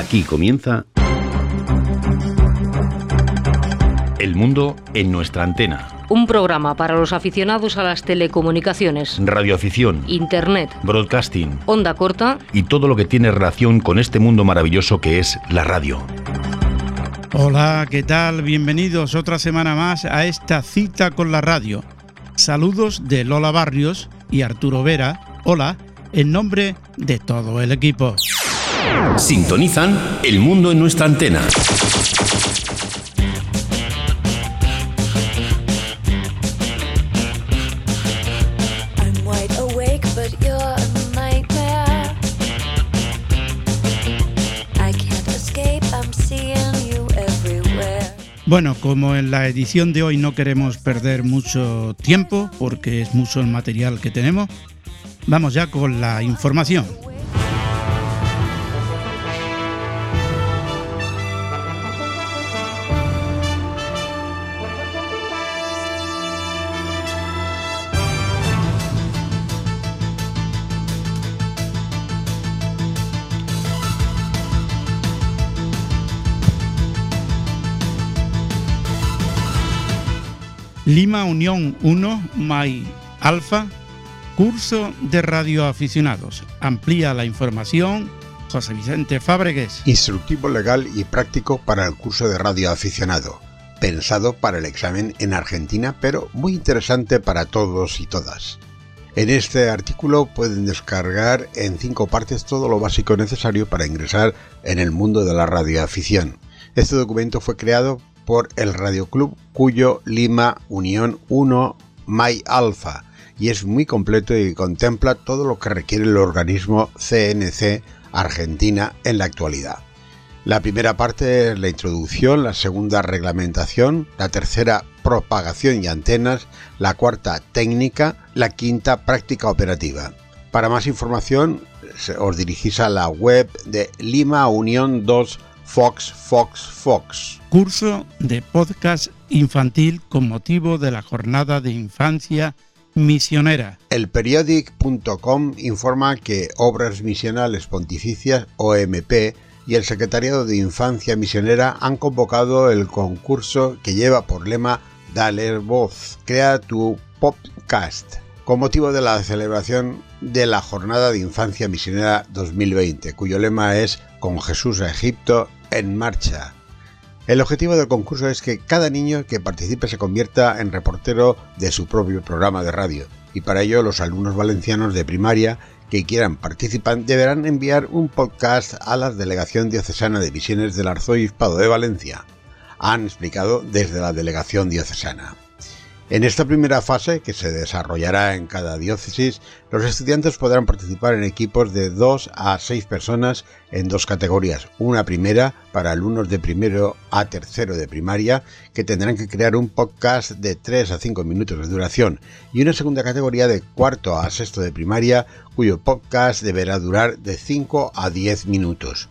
Aquí comienza El mundo en nuestra antena. Un programa para los aficionados a las telecomunicaciones, Radioafición, Internet, broadcasting onda corta y todo lo que tiene relación con este mundo maravilloso que es la radio. Hola, ¿qué tal? Bienvenidos otra semana más a esta cita con la radio. Saludos de Lola Barrios y Arturo Vera. Hola, en nombre de todo el equipo. Sintonizan El mundo en nuestra antena. Bueno, como en la edición de hoy no queremos perder mucho tiempo, porque es mucho el material que tenemos, vamos ya con la información. Lima Unión 1, MAI Alfa, curso de radioaficionados. Amplía la información José Vicente Fábregues. Instructivo legal y práctico para el curso de radio aficionado. Pensado para el examen en Argentina, pero muy interesante para todos y todas. En este artículo pueden descargar en cinco partes todo lo básico necesario para ingresar en el mundo de la radioafición. Este documento fue creado por el Radio Club Cuyo Lima Unión 1 My Alpha y es muy completo y contempla todo lo que requiere el organismo CNC Argentina en la actualidad. La primera parte es la introducción, la segunda reglamentación, la tercera propagación y antenas, la cuarta técnica, la quinta práctica operativa. Para más información os dirigís a la web de Lima Unión 2 Fox Fox Fox. Curso de podcast infantil con motivo de la jornada de infancia misionera. El periodic.com informa que Obras Misionales Pontificias OMP y el Secretariado de Infancia Misionera han convocado el concurso que lleva por lema Dale voz, crea tu podcast, con motivo de la celebración de la Jornada de Infancia Misionera 2020, cuyo lema es Con Jesús a Egipto en marcha. El objetivo del concurso es que cada niño que participe se convierta en reportero de su propio programa de radio, y para ello los alumnos valencianos de primaria que quieran participar deberán enviar un podcast a la Delegación Diocesana de Misiones del Arzobispado de Valencia. Han explicado desde la Delegación Diocesana. En esta primera fase, que se desarrollará en cada diócesis, los estudiantes podrán participar en equipos de 2 a 6 personas en dos categorías. Una primera para alumnos de primero a tercero de primaria, que tendrán que crear un podcast de 3 a 5 minutos de duración, y una segunda categoría de cuarto a sexto de primaria, cuyo podcast deberá durar de 5 a 10 minutos.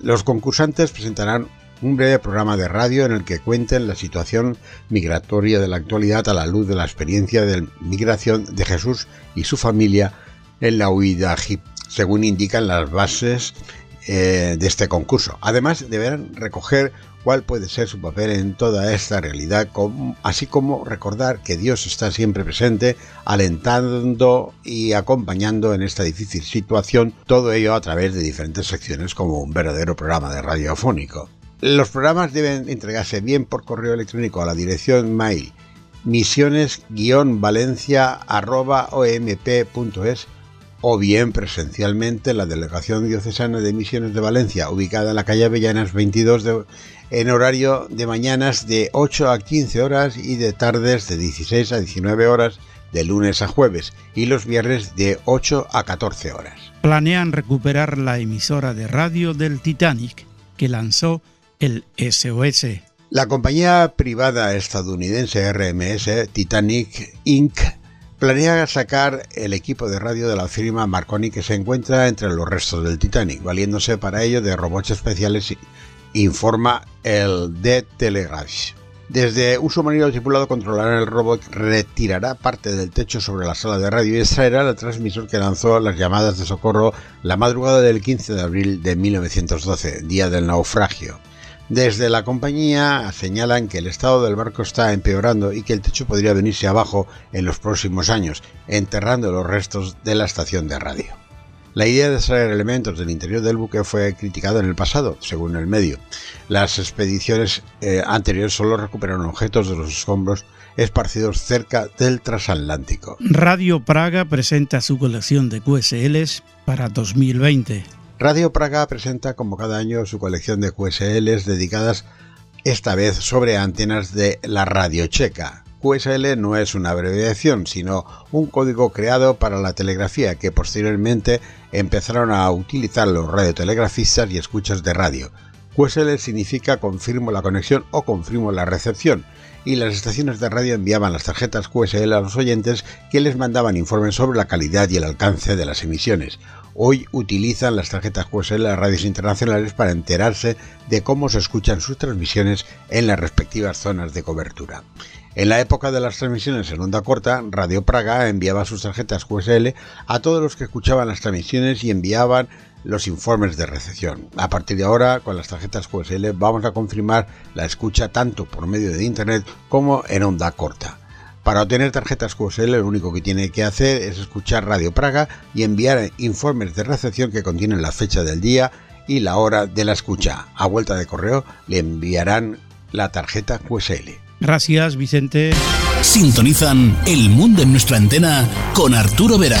Los concursantes presentarán un breve programa de radio en el que cuenten la situación migratoria de la actualidad a la luz de la experiencia de migración de Jesús y su familia en la huida según indican las bases eh, de este concurso. Además, deberán recoger cuál puede ser su papel en toda esta realidad, así como recordar que Dios está siempre presente, alentando y acompañando en esta difícil situación, todo ello a través de diferentes secciones como un verdadero programa de radiofónico. Los programas deben entregarse bien por correo electrónico a la dirección mail misiones-valencia.omp.es o bien presencialmente en la Delegación Diocesana de Misiones de Valencia, ubicada en la calle Avellanas 22 de, en horario de mañanas de 8 a 15 horas y de tardes de 16 a 19 horas de lunes a jueves y los viernes de 8 a 14 horas. Planean recuperar la emisora de radio del Titanic que lanzó el SOS. La compañía privada estadounidense RMS Titanic Inc. planea sacar el equipo de radio de la firma Marconi que se encuentra entre los restos del Titanic, valiéndose para ello de robots especiales, informa el The Telegraph. Desde un submarino tripulado controlará el robot, retirará parte del techo sobre la sala de radio y extraerá el transmisor que lanzó las llamadas de socorro la madrugada del 15 de abril de 1912, día del naufragio. Desde la compañía señalan que el estado del barco está empeorando y que el techo podría venirse abajo en los próximos años, enterrando los restos de la estación de radio. La idea de extraer elementos del interior del buque fue criticada en el pasado, según el medio. Las expediciones eh, anteriores solo recuperaron objetos de los escombros esparcidos cerca del transatlántico. Radio Praga presenta su colección de QSLs para 2020. Radio Praga presenta como cada año su colección de QSLs dedicadas esta vez sobre antenas de la radio checa. QSL no es una abreviación, sino un código creado para la telegrafía que posteriormente empezaron a utilizar los radiotelegrafistas y escuchas de radio. QSL significa confirmo la conexión o confirmo la recepción, y las estaciones de radio enviaban las tarjetas QSL a los oyentes que les mandaban informes sobre la calidad y el alcance de las emisiones. Hoy utilizan las tarjetas QSL las radios internacionales para enterarse de cómo se escuchan sus transmisiones en las respectivas zonas de cobertura. En la época de las transmisiones en onda corta, Radio Praga enviaba sus tarjetas QSL a todos los que escuchaban las transmisiones y enviaban los informes de recepción. A partir de ahora, con las tarjetas QSL vamos a confirmar la escucha tanto por medio de Internet como en onda corta. Para obtener tarjetas QSL lo único que tiene que hacer es escuchar Radio Praga y enviar informes de recepción que contienen la fecha del día y la hora de la escucha. A vuelta de correo le enviarán la tarjeta QSL. Gracias, Vicente. Sintonizan El Mundo en nuestra antena con Arturo Vera.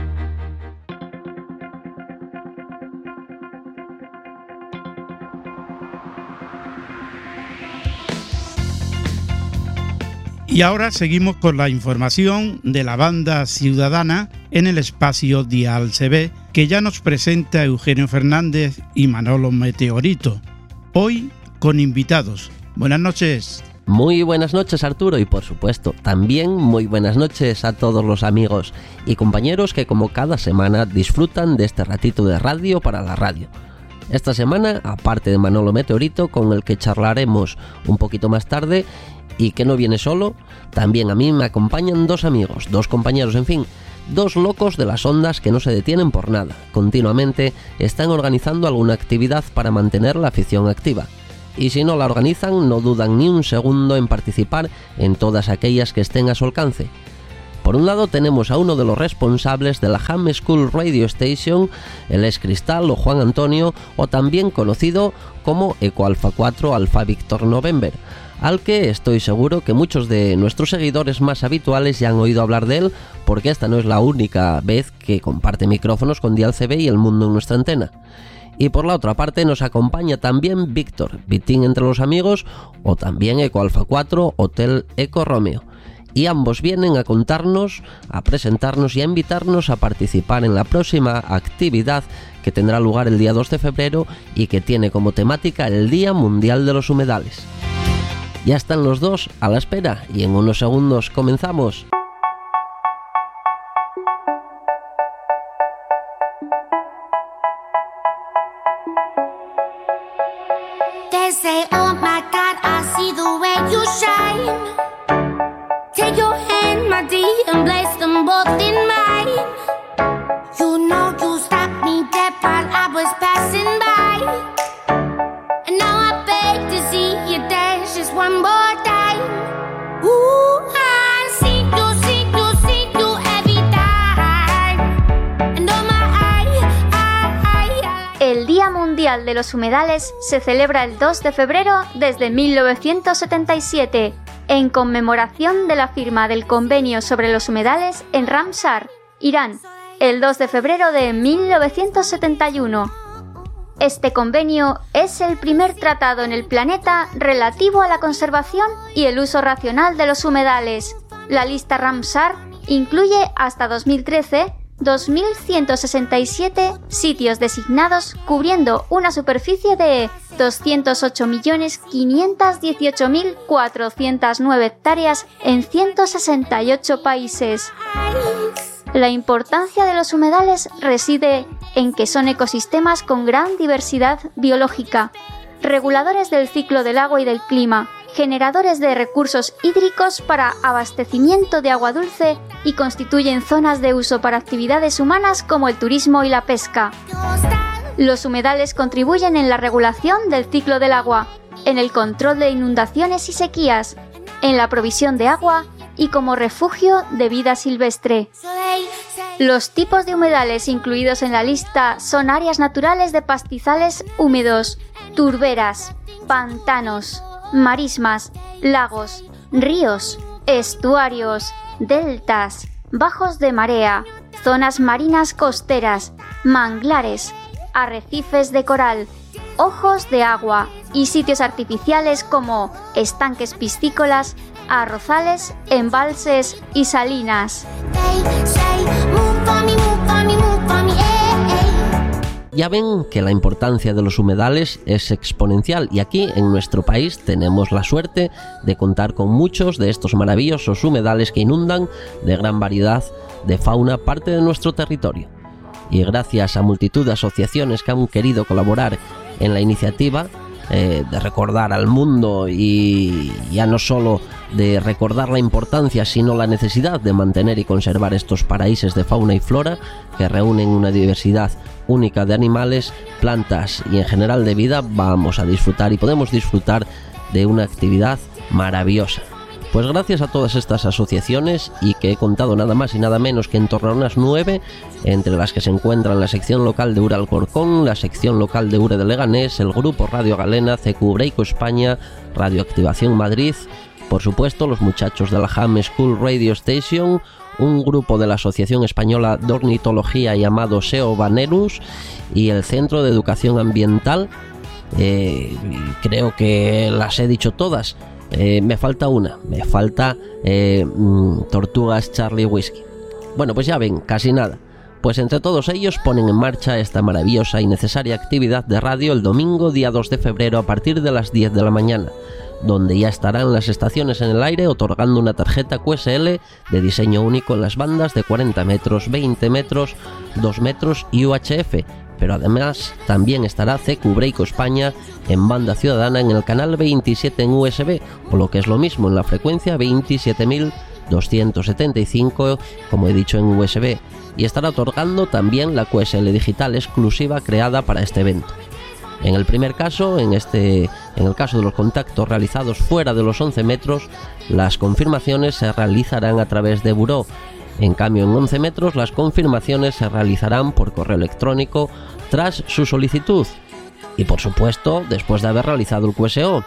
Y ahora seguimos con la información de la banda ciudadana en el espacio Dial CB, que ya nos presenta Eugenio Fernández y Manolo Meteorito. Hoy con invitados. Buenas noches. Muy buenas noches Arturo y por supuesto también muy buenas noches a todos los amigos y compañeros que como cada semana disfrutan de este ratito de radio para la radio. Esta semana, aparte de Manolo Meteorito, con el que charlaremos un poquito más tarde, y que no viene solo, también a mí me acompañan dos amigos, dos compañeros, en fin, dos locos de las ondas que no se detienen por nada. Continuamente están organizando alguna actividad para mantener la afición activa. Y si no la organizan, no dudan ni un segundo en participar en todas aquellas que estén a su alcance. Por un lado tenemos a uno de los responsables de la Ham School Radio Station, el Cristal o Juan Antonio, o también conocido como Eco Alpha 4 Alpha Victor November, al que estoy seguro que muchos de nuestros seguidores más habituales ya han oído hablar de él, porque esta no es la única vez que comparte micrófonos con Dial CB y el mundo en nuestra antena. Y por la otra parte nos acompaña también Víctor, Vitín entre los amigos, o también Eco Alpha 4, Hotel Eco Romeo y ambos vienen a contarnos, a presentarnos y a invitarnos a participar en la próxima actividad que tendrá lugar el día 2 de febrero y que tiene como temática el Día Mundial de los Humedales. Ya están los dos a la espera y en unos segundos comenzamos. De los Humedales se celebra el 2 de febrero desde 1977, en conmemoración de la firma del Convenio sobre los Humedales en Ramsar, Irán, el 2 de febrero de 1971. Este convenio es el primer tratado en el planeta relativo a la conservación y el uso racional de los humedales. La lista Ramsar incluye hasta 2013 2.167 sitios designados cubriendo una superficie de 208.518.409 hectáreas en 168 países. La importancia de los humedales reside en que son ecosistemas con gran diversidad biológica, reguladores del ciclo del agua y del clima, generadores de recursos hídricos para abastecimiento de agua dulce y constituyen zonas de uso para actividades humanas como el turismo y la pesca. Los humedales contribuyen en la regulación del ciclo del agua, en el control de inundaciones y sequías, en la provisión de agua y como refugio de vida silvestre. Los tipos de humedales incluidos en la lista son áreas naturales de pastizales húmedos, turberas, pantanos, marismas, lagos, ríos, estuarios, deltas, bajos de marea, zonas marinas costeras, manglares, arrecifes de coral, ojos de agua y sitios artificiales como estanques piscícolas, arrozales, embalses y salinas. Ya ven que la importancia de los humedales es exponencial y aquí en nuestro país tenemos la suerte de contar con muchos de estos maravillosos humedales que inundan de gran variedad de fauna parte de nuestro territorio. Y gracias a multitud de asociaciones que han querido colaborar en la iniciativa, eh, de recordar al mundo y ya no solo de recordar la importancia, sino la necesidad de mantener y conservar estos paraísos de fauna y flora que reúnen una diversidad única de animales, plantas y en general de vida, vamos a disfrutar y podemos disfrutar de una actividad maravillosa. Pues gracias a todas estas asociaciones y que he contado nada más y nada menos que en torno a unas nueve, entre las que se encuentran la sección local de Ura Alcorcón, la sección local de Ure de Leganés, el grupo Radio Galena, CQ Breico España, Radio Activación Madrid, por supuesto los muchachos de la Ham School Radio Station, un grupo de la Asociación Española de Ornitología llamado SEO Vanerus y el Centro de Educación Ambiental. Eh, creo que las he dicho todas. Eh, me falta una, me falta eh, mm, Tortugas Charlie Whiskey. Bueno, pues ya ven, casi nada. Pues entre todos ellos ponen en marcha esta maravillosa y necesaria actividad de radio el domingo día 2 de febrero a partir de las 10 de la mañana, donde ya estarán las estaciones en el aire otorgando una tarjeta QSL de diseño único en las bandas de 40 metros, 20 metros, 2 metros y UHF, pero además también estará CQ Break España en banda ciudadana en el canal 27 en USB, o lo que es lo mismo en la frecuencia 27.275, como he dicho en USB, y estará otorgando también la QSL digital exclusiva creada para este evento. En el primer caso, en, este, en el caso de los contactos realizados fuera de los 11 metros, las confirmaciones se realizarán a través de Buró. En cambio, en 11 metros, las confirmaciones se realizarán por correo electrónico tras su solicitud. Y por supuesto, después de haber realizado el QSO.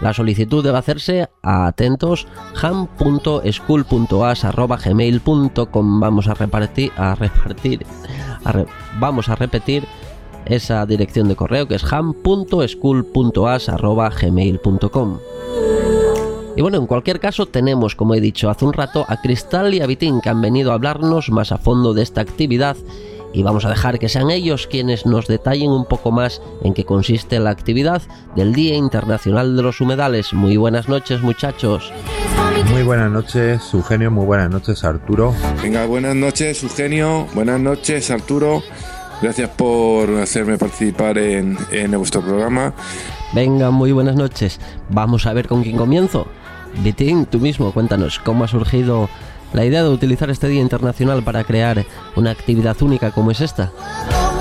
La solicitud debe hacerse a atentos ham.school.as.gmail.com Vamos a repartir, a repartir, vamos a repetir esa dirección de correo que es ham.school.as.gmail.com y bueno, en cualquier caso tenemos, como he dicho hace un rato, a Cristal y a Vitín que han venido a hablarnos más a fondo de esta actividad y vamos a dejar que sean ellos quienes nos detallen un poco más en qué consiste la actividad del Día Internacional de los Humedales. Muy buenas noches muchachos. Muy buenas noches, Eugenio. Muy buenas noches, Arturo. Venga, buenas noches, Eugenio. Buenas noches, Arturo. Gracias por hacerme participar en, en vuestro programa. Venga, muy buenas noches. Vamos a ver con quién comienzo. Vitín, tú mismo, cuéntanos cómo ha surgido la idea de utilizar este Día Internacional para crear una actividad única como es esta.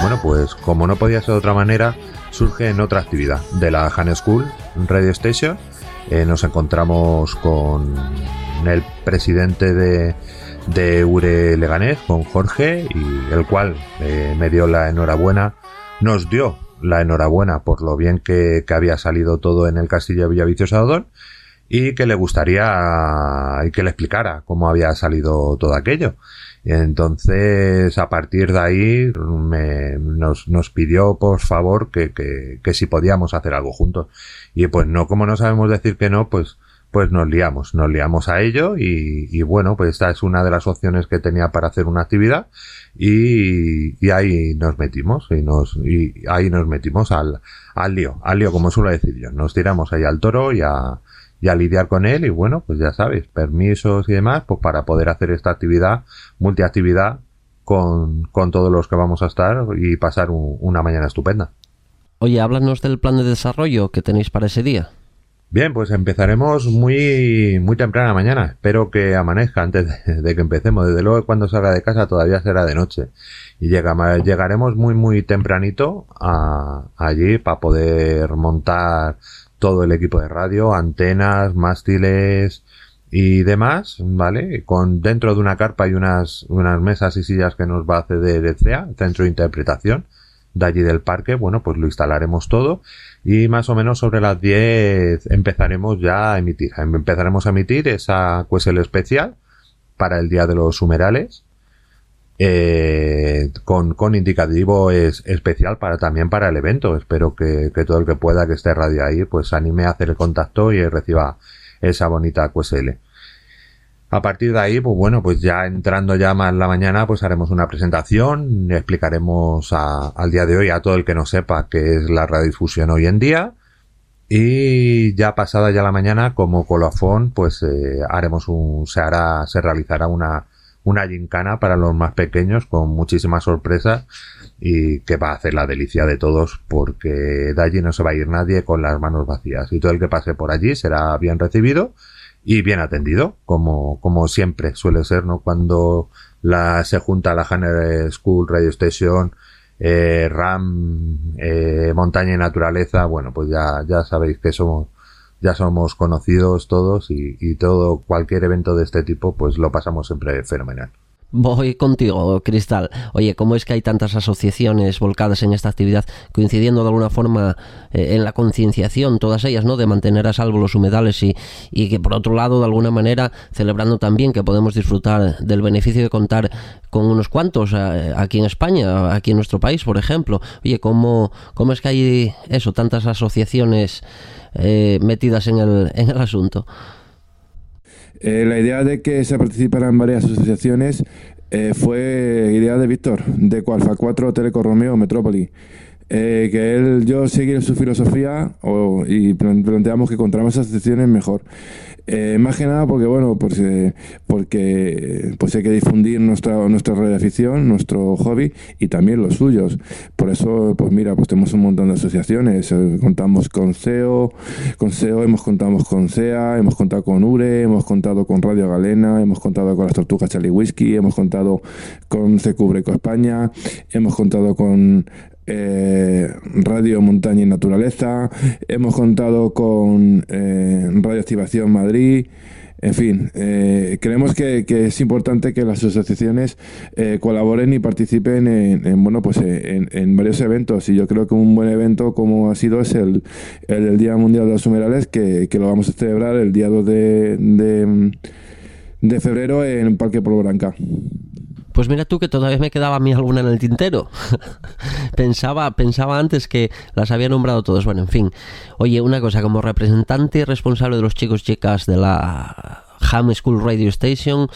Bueno, pues como no podía ser de otra manera, surge en otra actividad de la Han School Radio Station. Eh, nos encontramos con el presidente de, de Ure Leganés, con Jorge, y el cual eh, me dio la enhorabuena, nos dio la enhorabuena por lo bien que, había salido todo en el castillo de Villaviciosa Odón y que le gustaría y que le explicara cómo había salido todo aquello. Y entonces, a partir de ahí, me, nos, nos pidió, por favor, que, que, que si podíamos hacer algo juntos. Y pues no, como no sabemos decir que no, pues, pues nos liamos, nos liamos a ello y, bueno, pues esta es una de las opciones que tenía para hacer una actividad y, ahí nos metimos y nos y ahí nos metimos al, al lío, al lío como suelo decir yo, nos tiramos ahí al toro y a, y a lidiar con él y bueno, pues ya sabes, permisos y demás, pues para poder hacer esta actividad, multiactividad con, con todos los que vamos a estar y pasar una mañana estupenda. Oye, háblanos del plan de desarrollo que tenéis para ese día. Bien, pues empezaremos muy, muy temprana mañana. Espero que amanezca antes de, que empecemos. Desde luego, cuando salga de casa todavía será de noche. Y llega, llegaremos muy, muy tempranito a, allí para poder montar todo el equipo de radio, antenas, mástiles y demás, ¿vale? Con dentro de una carpa y unas, unas mesas y sillas que nos va a ceder el CEA, Centro de Interpretación, de allí del parque, bueno, pues lo instalaremos todo y más o menos sobre las 10 empezaremos ya a emitir. Empezaremos a emitir esa QSL especial para el Día de los Humerales. Eh, con, indicativo es especial para también para el evento. Espero que, que, todo el que pueda que esté radio ahí, pues anime a hacer el contacto y reciba esa bonita QSL. A partir de ahí, pues bueno, pues ya entrando ya más la mañana, pues haremos una presentación, explicaremos al día de hoy a todo el que no sepa qué es la radiodifusión hoy en día. Y ya pasada ya la mañana, como colofón, pues eh, haremos un, se hará, se realizará una, una gincana para los más pequeños con muchísimas sorpresas y que va a hacer la delicia de todos porque de allí no se va a ir nadie con las manos vacías y todo el que pase por allí será bien recibido y bien atendido, como, como siempre suele ser, ¿no? Cuando la, se junta la Hanner School Radio Station, eh, RAM, eh, Montaña y Naturaleza, bueno, pues ya, ya sabéis que somos, ya somos conocidos todos y, y todo, cualquier evento de este tipo, pues lo pasamos siempre fenomenal. Voy contigo, Cristal. Oye, ¿cómo es que hay tantas asociaciones volcadas en esta actividad, coincidiendo de alguna forma eh, en la concienciación, todas ellas, ¿no? De mantener a salvo los humedales y, y, que por otro lado, de alguna manera, celebrando también que podemos disfrutar del beneficio de contar con unos cuantos eh, aquí en España, aquí en nuestro país, por ejemplo. Oye, ¿cómo, cómo es que hay eso, tantas asociaciones eh, metidas en el, en el asunto? Eh, la idea de que se participaran varias asociaciones eh, fue idea de Víctor, de Cualfa 4 Teleco Romeo Metrópoli. Eh, que él, yo seguir su filosofía y planteamos que contra más asociaciones mejor. Eh, más que nada porque, bueno, pues, porque pues hay que difundir nuestra, nuestra radioafición, nuestro hobby y también los suyos. Por eso, pues mira, pues tenemos un montón de asociaciones. Eh, contamos con CEO, con CEO hemos contado con CEA, hemos contado con URE, hemos contado con Radio Galena, hemos contado con las Tortugas Charlie Whisky, hemos contado con Cubreco España, hemos contado con eh, Radio Montaña y Naturaleza, hemos contado con eh, Radio Activación Madrid, en fin, eh, creemos que, es importante que las asociaciones colaboren y participen en, bueno pues en, varios eventos. Y yo creo que un buen evento como ha sido es el, el, Día Mundial de los Humerales que, lo vamos a celebrar el día 2 de, de, febrero en Parque Polo Branca. Pues mira tú que todavía me quedaba a mí alguna en el tintero. pensaba, pensaba antes que las había nombrado todos. Bueno, en fin. Oye, una cosa, como representante y responsable de los chicos y chicas de la Ham School Radio Station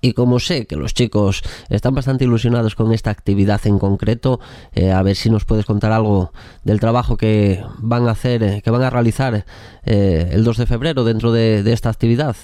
y como sé que los chicos están bastante ilusionados con esta actividad en concreto, eh, a ver si nos puedes contar algo del trabajo que van a hacer, eh, que van a realizar eh, el 2 de febrero dentro de esta actividad.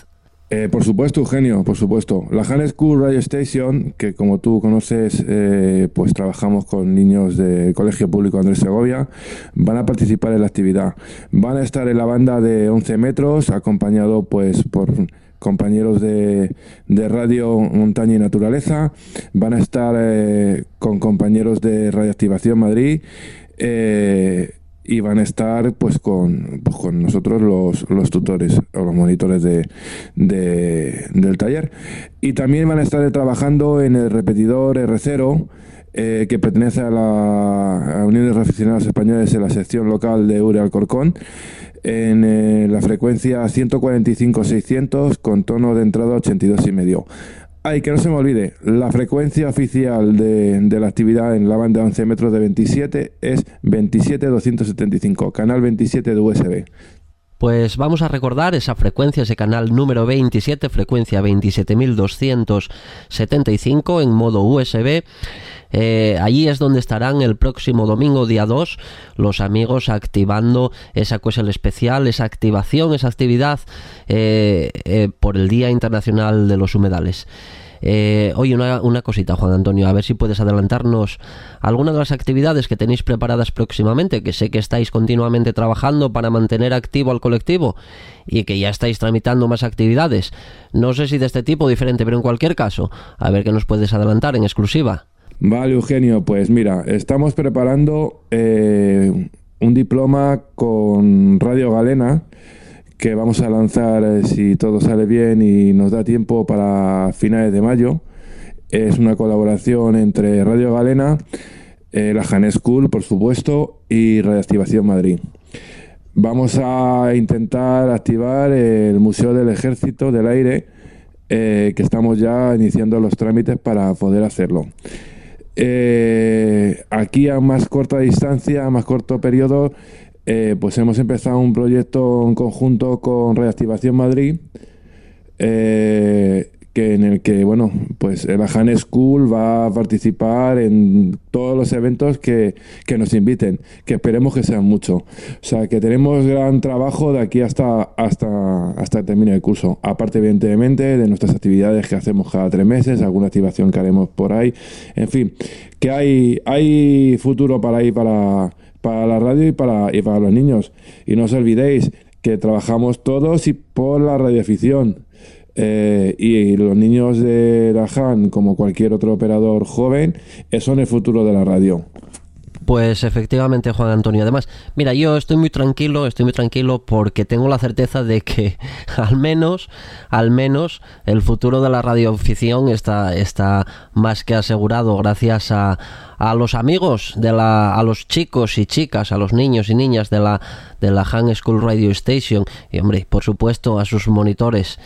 Eh, por supuesto, Eugenio, por supuesto. La Han School Radio Station, que como tú conoces, eh, pues trabajamos con niños del Colegio Público Andrés Segovia, van a participar en la actividad. Van a estar en la banda de 11 metros, acompañado pues por compañeros de, de Radio Montaña y Naturaleza, van a estar eh, con compañeros de Radioactivación Madrid, y van a estar pues con, pues, con nosotros los, los, tutores o los monitores de, del taller. Y también van a estar trabajando en el repetidor R0 eh, que pertenece a la Unión de Aficionados Españoles en la sección local de Ure Alcorcón en eh, la frecuencia 145-600 con tono de entrada 82,5. Ay, que no se me olvide, la frecuencia oficial de, la actividad en la banda de 11 metros de 27 es 27275, canal 27 de USB. Pues vamos a recordar esa frecuencia, ese canal número 27, frecuencia 27275 en modo USB. Eh, allí es donde estarán el próximo domingo, día 2, los amigos activando esa cosa especial, esa activación, esa actividad eh, eh, por el Día Internacional de los Humedales. Eh, oye, una, una, cosita, Juan Antonio, a ver si puedes adelantarnos alguna de las actividades que tenéis preparadas próximamente, que sé que estáis continuamente trabajando para mantener activo al colectivo y que ya estáis tramitando más actividades. No sé si de este tipo o diferente, pero en cualquier caso, a ver qué nos puedes adelantar en exclusiva. Vale, Eugenio, pues mira, estamos preparando eh, un diploma con Radio Galena que vamos a lanzar eh, si todo sale bien y nos da tiempo para finales de mayo. Es una colaboración entre Radio Galena, eh, la Han School, por supuesto, y Radioactivación Madrid. Vamos a intentar activar el Museo del Ejército del Aire, eh, que estamos ya iniciando los trámites para poder hacerlo. Aquí a más corta distancia, a más corto periodo, eh, pues hemos empezado un proyecto en conjunto con Reactivación Madrid, eh, que en el que, bueno, pues la Han School va a participar en todos los eventos que, que, nos inviten, que esperemos que sean mucho. O sea, que tenemos gran trabajo de aquí hasta, hasta, hasta el término del curso. Aparte, evidentemente, de nuestras actividades que hacemos cada tres meses, alguna activación que haremos por ahí. En fin, que hay, hay futuro para ahí, para para la radio y para, y para los niños. Y no os olvidéis que trabajamos todos y por la radioafición. Eh, y los niños de la Han, como cualquier otro operador joven, son el futuro de la radio. Pues efectivamente, Juan Antonio. Además, mira, yo estoy muy tranquilo, estoy muy tranquilo porque tengo la certeza de que al menos, al menos, el futuro de la radioafición está, está más que asegurado gracias a, a los amigos de la, a los chicos y chicas, a los niños y niñas de la, de la Han School Radio Station y, hombre, por supuesto, a sus monitores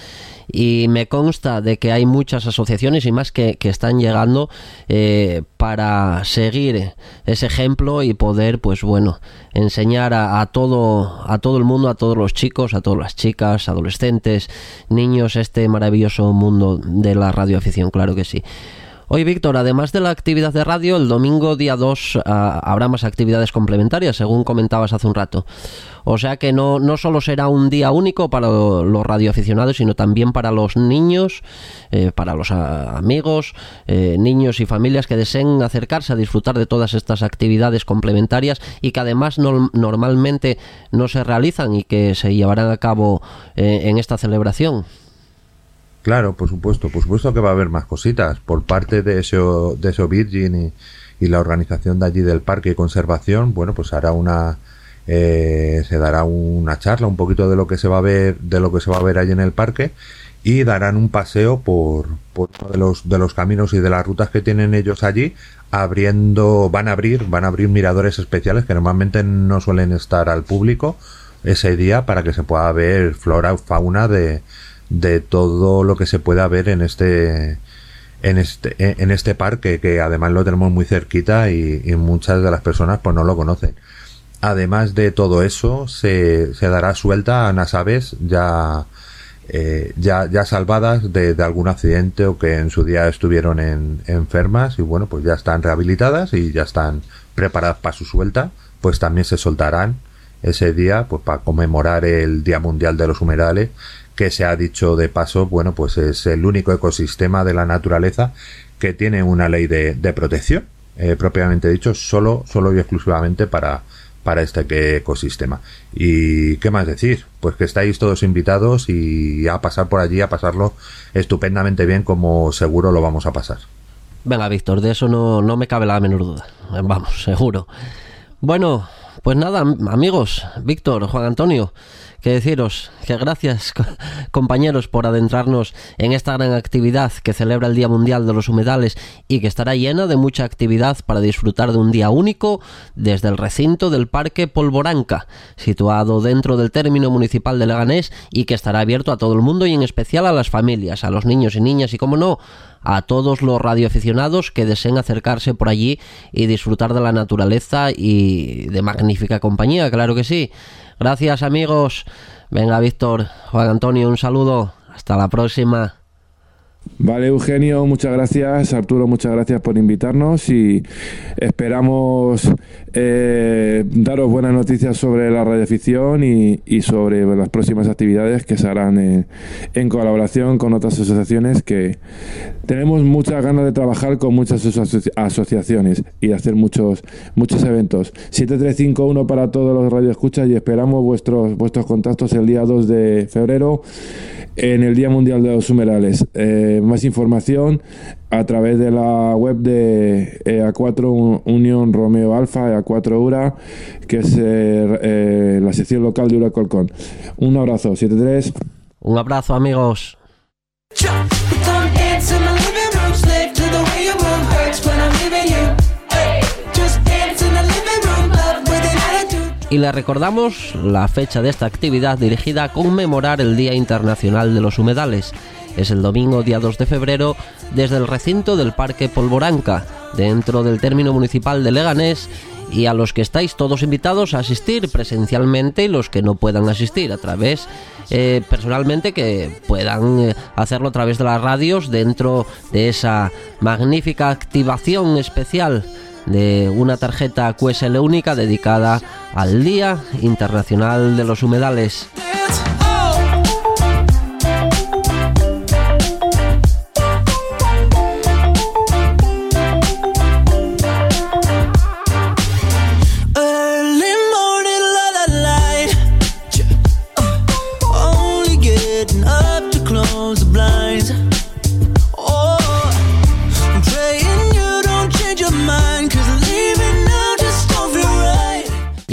y me consta de que hay muchas asociaciones y más que, que están llegando eh, para seguir ese ejemplo y poder pues bueno enseñar a, a, todo a todo el mundo a todos los chicos a todas las chicas adolescentes niños este maravilloso mundo de la radioafición claro que sí Hoy, Víctor, además de la actividad de radio, el domingo día 2 uh, habrá más actividades complementarias, según comentabas hace un rato. O sea que no, no solo será un día único para los radioaficionados, sino también para los niños, eh, para los amigos, eh, niños y familias que deseen acercarse a disfrutar de todas estas actividades complementarias y que además no, normalmente no se realizan y que se llevarán a cabo eh, en esta celebración. Claro, por supuesto, por supuesto que va a haber más cositas por parte de eso, de eso Virgin y, y la organización de allí del parque de conservación. Bueno, pues hará una, eh, se dará una charla, un poquito de lo que se va a ver, de lo que se va a ver allí en el parque y darán un paseo por, por uno de los, de los caminos y de las rutas que tienen ellos allí, abriendo, van a abrir, van a abrir miradores especiales que normalmente no suelen estar al público ese día para que se pueda ver flora, fauna de, de todo lo que se pueda ver en este en este en este parque que además lo tenemos muy cerquita y, muchas de las personas pues no lo conocen. Además de todo eso se, se dará suelta a unas aves ya eh, ya, ya salvadas de, de, algún accidente o que en su día estuvieron en, enfermas y bueno pues ya están rehabilitadas y ya están preparadas para su suelta pues también se soltarán ese día pues para conmemorar el Día Mundial de los Humedales que se ha dicho de paso, bueno, pues es el único ecosistema de la naturaleza que tiene una ley de, de protección, eh, propiamente dicho, solo, solo y exclusivamente para, para este ecosistema. ¿Y qué más decir? Pues que estáis todos invitados y a pasar por allí, a pasarlo estupendamente bien como seguro lo vamos a pasar. Venga, Víctor, de eso no, no me cabe la menor duda. Vamos, seguro. Bueno, pues nada, amigos, Víctor, Juan Antonio, que deciros que gracias compañeros por adentrarnos en esta gran actividad que celebra el Día Mundial de los Humedales y que estará llena de mucha actividad para disfrutar de un día único desde el recinto del Parque Polvoranca, situado dentro del término municipal de Leganés y que estará abierto a todo el mundo y en especial a las familias, a los niños y niñas y como no, a todos los radioaficionados que deseen acercarse por allí y disfrutar de la naturaleza y de magnífica compañía, claro que sí. Gracias amigos. Venga Víctor, Juan Antonio, un saludo. Hasta la próxima. Vale, Eugenio, muchas gracias. Arturo, muchas gracias por invitarnos y esperamos eh, daros buenas noticias sobre la radioafición y, y sobre las próximas actividades que se harán en, colaboración con otras asociaciones que tenemos muchas ganas de trabajar con muchas asoci- asociaciones y de hacer muchos muchos eventos. 7351 para todos los radioescuchas y esperamos vuestros vuestros contactos el día 2 de febrero en el Día Mundial de los Humedales. Eh, más información a través de la web de EA4 Un- Unión Romeo Alfa, EA4 URA, que es eh, eh, la sección local de Uracolcón. Un abrazo, 73. Un abrazo amigos. Y le recordamos la fecha de esta actividad dirigida a conmemorar el Día Internacional de los Humedales. Es el domingo día 2 de febrero desde el recinto del Parque Polvoranca, dentro del término municipal de Leganés, y a los que estáis todos invitados a asistir presencialmente y los que no puedan asistir a través eh, personalmente que puedan eh, hacerlo a través de las radios dentro de esa magnífica activación especial de una tarjeta QSL única dedicada al Día Internacional de los Humedales.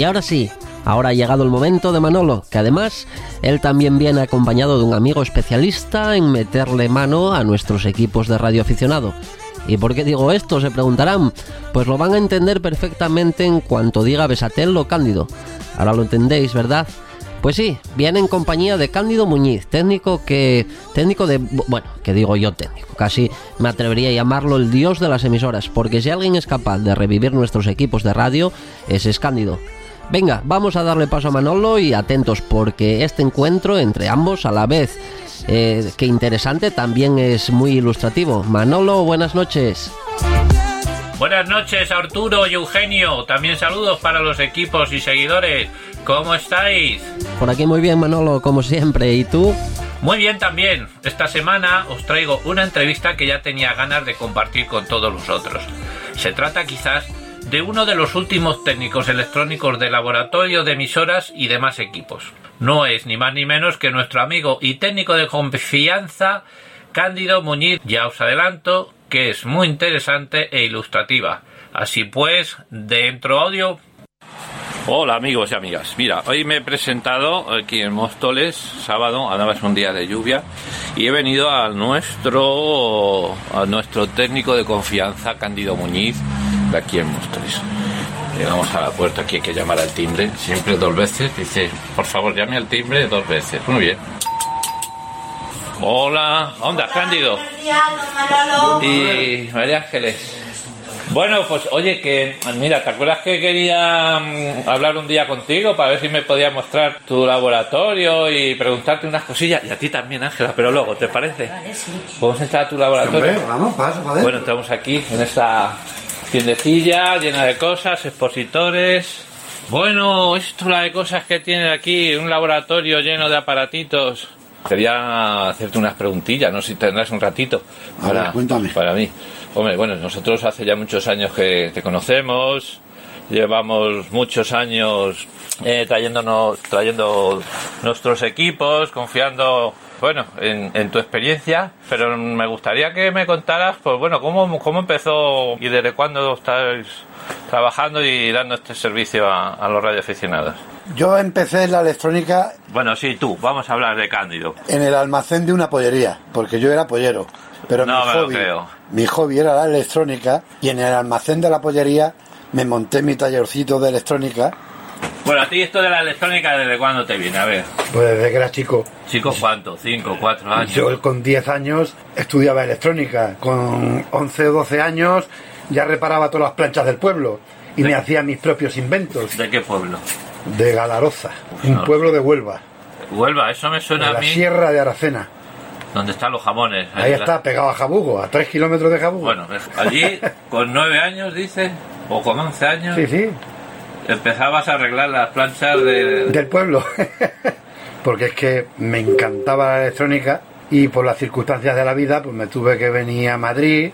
Y ahora sí, ahora ha llegado el momento de Manolo, que además él también viene acompañado de un amigo especialista en meterle mano a nuestros equipos de radioaficionado. ¿Y por qué digo esto? Se preguntarán. Pues lo van a entender perfectamente en cuanto diga Besatel o Cándido. Ahora lo entendéis, ¿verdad? Pues sí, viene en compañía de Cándido Muñiz, técnico que. técnico de. bueno, que digo yo técnico, casi me atrevería a llamarlo el dios de las emisoras, porque si alguien es capaz de revivir nuestros equipos de radio, ese es Cándido. Venga, vamos a darle paso a Manolo y atentos, porque este encuentro entre ambos a la vez, eh, que interesante, también es muy ilustrativo. Manolo, buenas noches. Buenas noches Arturo y Eugenio, también saludos para los equipos y seguidores. ¿Cómo estáis? Por aquí muy bien, Manolo, como siempre. ¿Y tú? Muy bien también. Esta semana os traigo una entrevista que ya tenía ganas de compartir con todos vosotros. Se trata quizás de uno de los últimos técnicos electrónicos de laboratorio de emisoras y demás equipos. No es ni más ni menos que nuestro amigo y técnico de confianza, Cándido Muñiz. Ya os adelanto que es muy interesante e ilustrativa. Así pues, dentro audio. Hola amigos y amigas. Mira, hoy me he presentado aquí en Móstoles, sábado, además un día de lluvia, y he venido a nuestro a nuestro técnico de confianza, Cándido Muñiz, de aquí en Móstoles. Llegamos a la puerta, aquí hay que llamar al timbre, siempre dos veces. Dice, por favor, llame al timbre dos veces. Muy bien. Hola, onda, Cándido. Y María Ángeles. Bueno, pues oye, que mira, ¿te acuerdas que quería mm, hablar un día contigo para ver si me podías mostrar tu laboratorio y preguntarte unas cosillas? Y a ti también, Ángela, pero luego, ¿te parece? ¿Podemos entrar a tu laboratorio? Hombre, vamos, paso, joder. Bueno, entramos aquí en esta tiendecilla llena de cosas, expositores. Bueno, esto la de cosas que tiene aquí, un laboratorio lleno de aparatitos. Quería hacerte unas preguntillas, no sé si tendrás un ratito A ver, para, cuéntame. para mí. Hombre, bueno, nosotros hace ya muchos años que te conocemos, llevamos muchos años eh, trayéndonos, trayendo nuestros equipos, confiando, bueno, en, en tu experiencia, pero me gustaría que me contaras, pues bueno, cómo, cómo empezó y desde cuándo estáis trabajando y dando este servicio a, a los radioaficionados. Yo empecé en la electrónica Bueno, sí, tú, vamos a hablar de Cándido. en el almacén de una pollería, porque yo era pollero. Pero No mi, me lo hobby, creo. mi hobby era la electrónica y en el almacén de la pollería me monté mi tallercito de electrónica Bueno, a ti esto de la electrónica, ¿desde cuándo te viene? A ver. Pues desde que era chico. ¿Chico cuánto? ¿Cinco, cuatro años? Yo con 10 años estudiaba electrónica. Con 11 o 12 años ya reparaba todas las planchas del pueblo y me hacía mis propios inventos. ¿De qué pueblo? De Galaroza, un no. pueblo de Huelva, Huelva, eso me suena de a la mí. sierra de Aracena. Donde están los jamones. Ahí la- está, pegado a Jabugo, a 3 kilómetros de Jabugo. Bueno, allí con nueve años, dice, o con once años, Sí, sí, empezabas a arreglar las planchas de... del pueblo. Porque es que me encantaba la electrónica y por las circunstancias de la vida pues me tuve que venir a Madrid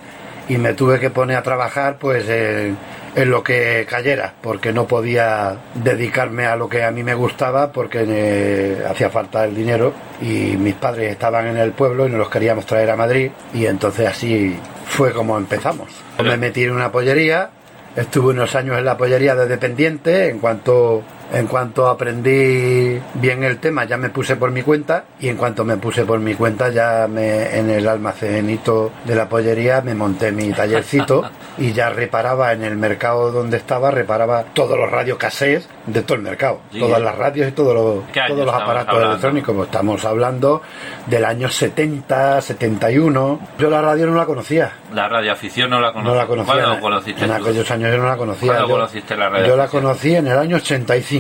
y me tuve que poner a trabajar pues en, en lo que cayera porque no podía dedicarme a lo que a mí me gustaba porque eh, hacía falta el dinero y mis padres estaban en el pueblo y nos los queríamos traer a Madrid y entonces así fue como empezamos. Me metí en una pollería Estuve unos años en la pollería de dependiente. En cuanto, en cuanto aprendí bien el tema, ya me puse por mi cuenta. Y en cuanto me puse por mi cuenta, ya me, en el almacenito de la pollería me monté mi tallercito y ya reparaba en el mercado donde estaba, reparaba todos los radios cassettes de todo el mercado. Sí. Todas las radios y todos los, ¿Qué año todos los aparatos hablando? electrónicos. Pues estamos hablando del año 70, 71. Yo la radio no la conocía. La radioafición no la conocía. No la conocía. ¿Cuándo en- conociste En tú? aquellos años yo no la conocía. ¿Cuándo Yo- conociste la Yo la radioafición? conocí en el año 85.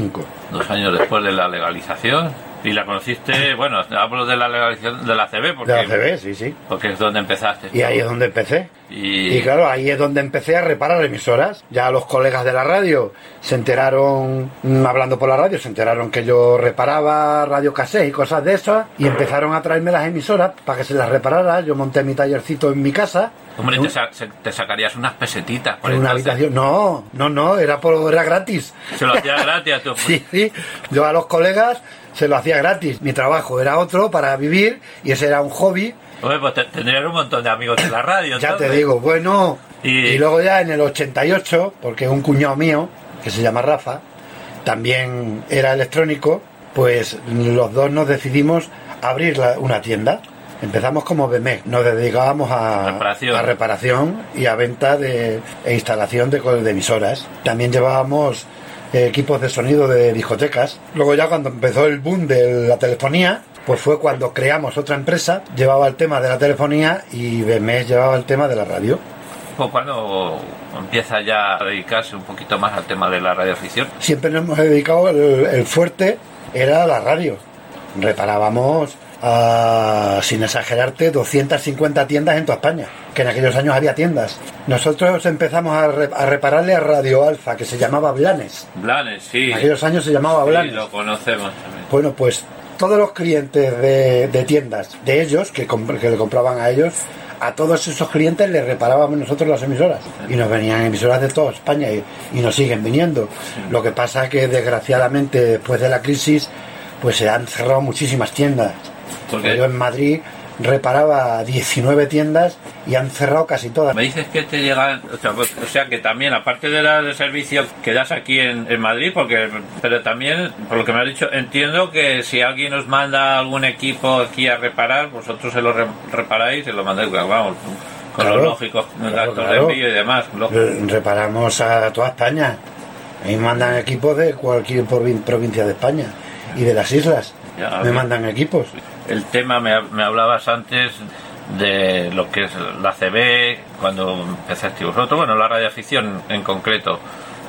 Dos años después de la legalización. Y la conociste, bueno, hablo de la legalización de la CB porque, De la CB, sí, sí. porque es donde empezaste. Y ahí es donde empecé. Y, Y claro, ahí es donde empecé a reparar emisoras. Ya los colegas de la radio se enteraron, mm, hablando por la radio, se enteraron que yo reparaba radio cassette y cosas de esas. Y empezaron a traerme las emisoras para que se las reparara. Yo monté mi tallercito en mi casa. Hombre, te, sa- te sacarías unas pesetitas por en una entonces. habitación. No, no, no, era, por, era gratis. Se lo hacía gratis a tu... Sí, sí. Yo a los colegas se lo hacía gratis. Mi trabajo era otro para vivir y ese era un hobby. Pues te- tendrías un montón de amigos en la radio. Ya te digo, bueno. Y- Y... luego ya en el 88, porque un cuñado mío, que se llama Rafa, también era electrónico, pues los dos nos decidimos abrir la- una tienda. Empezamos como BMEC, nos dedicábamos a Reparación. a reparación y a venta de, e instalación de, emisoras. También llevábamos equipos de sonido de discotecas. Luego ya cuando empezó el boom de la telefonía, pues fue cuando creamos otra empresa, llevaba el tema de la telefonía y BMEC llevaba el tema de la radio. Pues cuando empieza ya a dedicarse un poquito más al tema de la radioafición. Siempre nos hemos dedicado, el, el fuerte era la radio. Reparábamos, a, sin exagerarte, 250 tiendas en toda España, que en aquellos años había tiendas. Nosotros empezamos a, re- a repararle a Radio Alfa, que se llamaba Blanes. Blanes, sí. En aquellos años se llamaba Sí, Blanes. lo conocemos también. Bueno, pues todos los clientes de, de tiendas de ellos, que, comp- que le compraban a ellos, a todos esos clientes les reparábamos nosotros las emisoras. Y nos venían emisoras de toda España y, y nos siguen viniendo. Lo que pasa es que desgraciadamente después de la crisis, pues se han cerrado muchísimas tiendas. Yo en Madrid reparaba 19 tiendas y han cerrado casi todas. Me dices que te llegan, o sea, pues, o sea, que también, aparte de la de servicio que das aquí en, en Madrid, porque, pero también, por lo que me has dicho, entiendo que si alguien os manda algún equipo aquí a reparar, vosotros se lo re- reparáis y lo mandáis, vamos, con Claro, los lógicos claro, gastos de envío y demás. lógico. Re- Reparamos a toda España. Ahí mandan equipos de cualquier provin- provincia de España y de las islas. Ya, Me mandan equipos. El tema, me, me hablabas antes de lo que es la CB, cuando empezaste vosotros, bueno, la radioafición en concreto,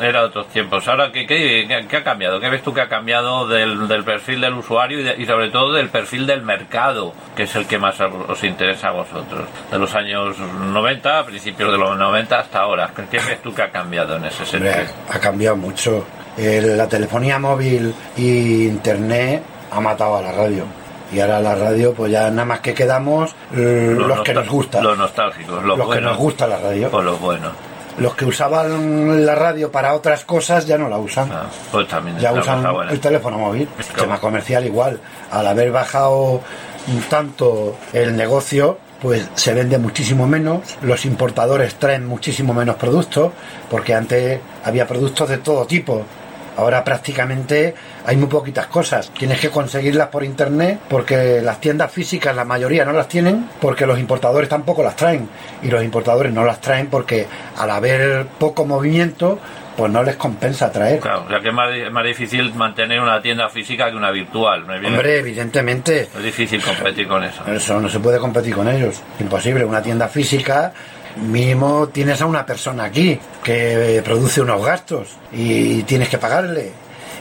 era otros tiempos. Ahora, ¿qué, qué, qué- ha cambiado? ¿Qué ves tú que ha cambiado del, del perfil del usuario y, de- y sobre todo del perfil del mercado, que es el que más os interesa a vosotros? De los años 90, a principios de los 90 hasta ahora. ¿Qué, ves tú que ha cambiado en ese Hombre, sentido? ha cambiado mucho. El- la telefonía móvil y internet ha matado a la radio. Y ahora la radio, pues ya nada más que quedamos eh, los, que nos gusta. Los nostálgicos, los, Los que nos gusta la radio. O los buenos. Los que usaban la radio para otras cosas ya no la usan. Pues también ya usan buena. el teléfono móvil. El tema comercial igual. Al haber bajado tanto el negocio, pues se vende muchísimo menos. Los importadores traen muchísimo menos productos, porque antes había productos de todo tipo. Ahora prácticamente hay muy poquitas cosas. Tienes que conseguirlas por internet porque las tiendas físicas, la mayoría no las tienen porque los importadores tampoco las traen. Y los importadores no las traen porque al haber poco movimiento, pues no les compensa traer. Claro, o sea que es más, es más difícil mantener una tienda física que una virtual. ¿me viene? Hombre, evidentemente. Es difícil competir con eso. Eso no se puede competir con ellos. Imposible. Una tienda física, mínimo tienes a una persona aquí que produce unos gastos y tienes que pagarle.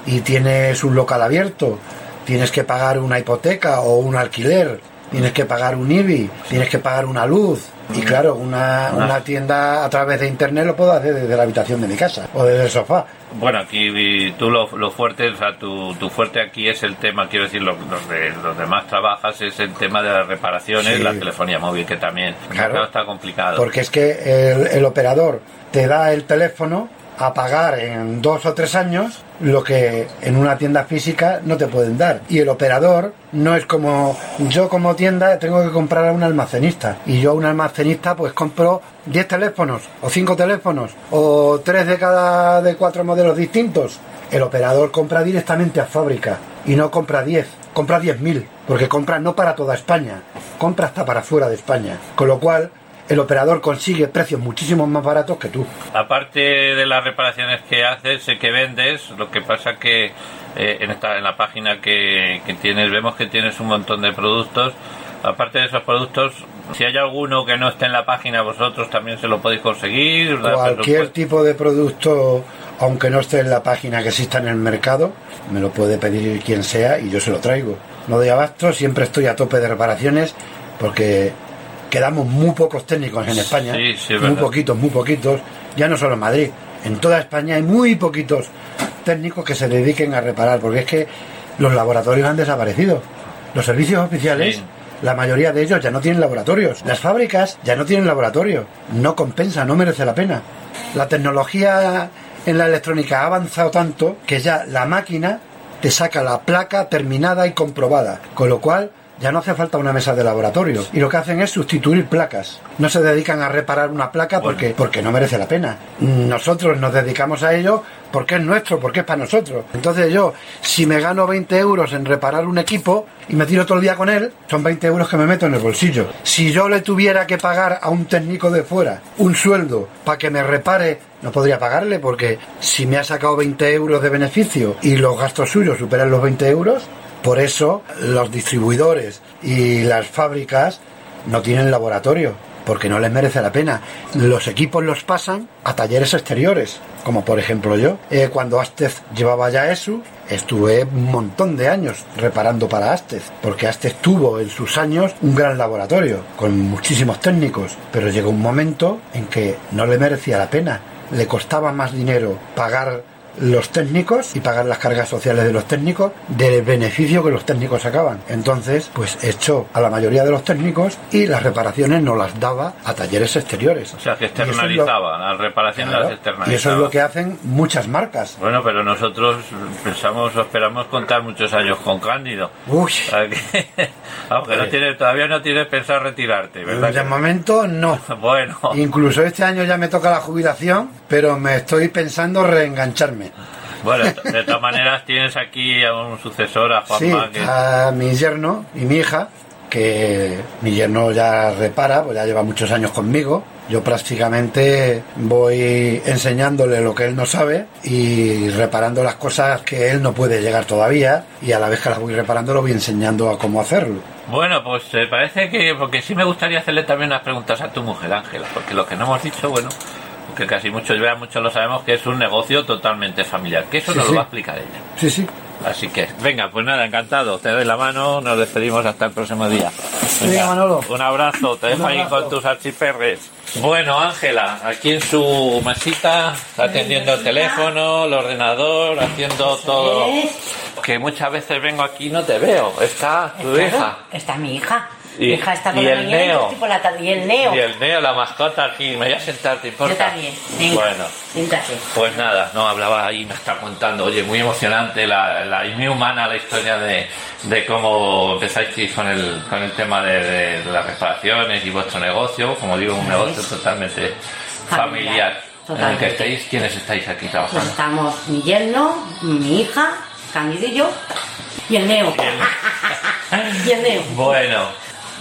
Y tienes un local abierto, tienes que pagar una hipoteca o un alquiler, tienes que pagar un IBI, tienes que pagar una luz. Y claro, una, una tienda a través de internet lo puedo hacer desde la habitación de mi casa o desde el sofá. Bueno, aquí tú lo, lo fuerte, o sea, tu, tu fuerte aquí es el tema, quiero decir, lo, donde, donde más trabajas es el tema de las reparaciones, Sí. la telefonía móvil, que también Claro. está complicado. Porque es que el, el operador te da el teléfono a pagar en dos o tres años lo que en una tienda física no te pueden dar. Y el operador no es como yo como tienda tengo que comprar a un almacenista. Y yo a un almacenista pues compro 10 teléfonos o 5 teléfonos o 3 de cada de cuatro modelos distintos. El operador compra directamente a fábrica y no compra 10, compra 10.000, porque compra no para toda España, compra hasta para fuera de España. Con lo cual, el operador consigue precios muchísimo más baratos que tú. Aparte de las reparaciones que haces, eh, que vendes, lo que pasa que eh, en, esta, en la página que, que tienes, vemos que tienes un montón de productos. Aparte de esos productos, si hay alguno que no esté en la página, vosotros también se lo podéis conseguir. Cualquier tipo de producto, aunque no esté en la página que exista en el mercado, me lo puede pedir quien sea y yo se lo traigo. No doy abasto, siempre estoy a tope de reparaciones porque quedamos muy pocos técnicos en España. Sí, sí, es muy verdad. poquitos, muy poquitos. Ya no solo en Madrid, en toda España hay muy poquitos técnicos que se dediquen a reparar porque es que los laboratorios han desaparecido. Los servicios oficiales Sí. la mayoría de ellos ya no tienen laboratorios. Las fábricas ya no tienen laboratorio. No compensa, no merece la pena. La tecnología en la electrónica ha avanzado tanto que ya la máquina te saca la placa terminada y comprobada. Con lo cual ya no hace falta una mesa de laboratorio. Y lo que hacen es sustituir placas. No se dedican a reparar una placa porque, porque no merece la pena. Nosotros nos dedicamos a ello porque es nuestro, porque es para nosotros. Entonces yo, si me gano 20 euros en reparar un equipo y me tiro todo el día con él, son 20 euros que me meto en el bolsillo. Si yo le tuviera que pagar a un técnico de fuera un sueldo para que me repare, no podría pagarle porque si me ha sacado 20 euros de beneficio y los gastos suyos superan los 20 euros, por eso los distribuidores y las fábricas no tienen laboratorio, porque no les merece la pena. Los equipos los pasan a talleres exteriores, como por ejemplo yo. Eh, cuando Astez llevaba ya eso, estuve un montón de años reparando para Astez, porque Astez tuvo en sus años un gran laboratorio, con muchísimos técnicos, pero llegó un momento en que no le merecía la pena. Le costaba más dinero pagar los técnicos y pagar las cargas sociales de los técnicos del beneficio que los técnicos sacaban. Entonces, pues echó a la mayoría de los técnicos y las reparaciones no las daba a talleres exteriores. O sea, que es lo- externalizaba, las reparaciones Claro, las externalizaba. y eso es lo que hacen muchas marcas. Bueno, pero nosotros pensamos o esperamos contar muchos años con Cándido. Uy. Aunque no tiene, todavía no tienes pensado retirarte, ¿verdad? De momento no. Bueno. Incluso este año ya me toca la jubilación, pero me estoy pensando reengancharme. Bueno, de todas maneras tienes aquí a un sucesor, a Sí, que... a mi yerno y mi hija, que mi yerno ya repara, pues ya lleva muchos años conmigo. Yo prácticamente voy enseñándole lo que él no sabe y reparando las cosas que él no puede llegar todavía y a la vez que las voy reparando lo voy enseñando a cómo hacerlo. Bueno, pues eh, parece que... Porque sí me gustaría hacerle también unas preguntas a tu mujer, Ángela, porque lo que no hemos dicho, bueno, que casi muchos ya muchos lo sabemos, que es un negocio totalmente familiar, que eso Sí, nos sí. lo va a explicar ella. Sí, sí. Así que, venga, pues nada, encantado. Te doy la mano, nos despedimos hasta el próximo día. Venga, Manolo. Un abrazo, te dejo ahí con tus archiperres. Bueno, Ángela, aquí en su mesita, atendiendo el teléfono, el ordenador, haciendo todo. Que muchas veces vengo aquí y no te veo. Está tu hija. Está mi hija. Y- mi hija está por y la el mañana y neo. por la tarde. Y el neo. Y el neo, la mascota aquí, me voy a sentar, ¿te importa? Yo también. Venga. Bueno. Siéntate. Pues nada, no hablaba ahí, me está contando, oye, muy emocionante, la, la, y muy humana la historia de, de cómo empezáis con el, con el tema de, de las reparaciones y vuestro negocio, como digo, un negocio totalmente familiar. en el que estéis, ¿quiénes estáis aquí Pues trabajando? estamos mi yerno, mi hija, Cándido y yo, y el Neo. y el Neo. Bueno,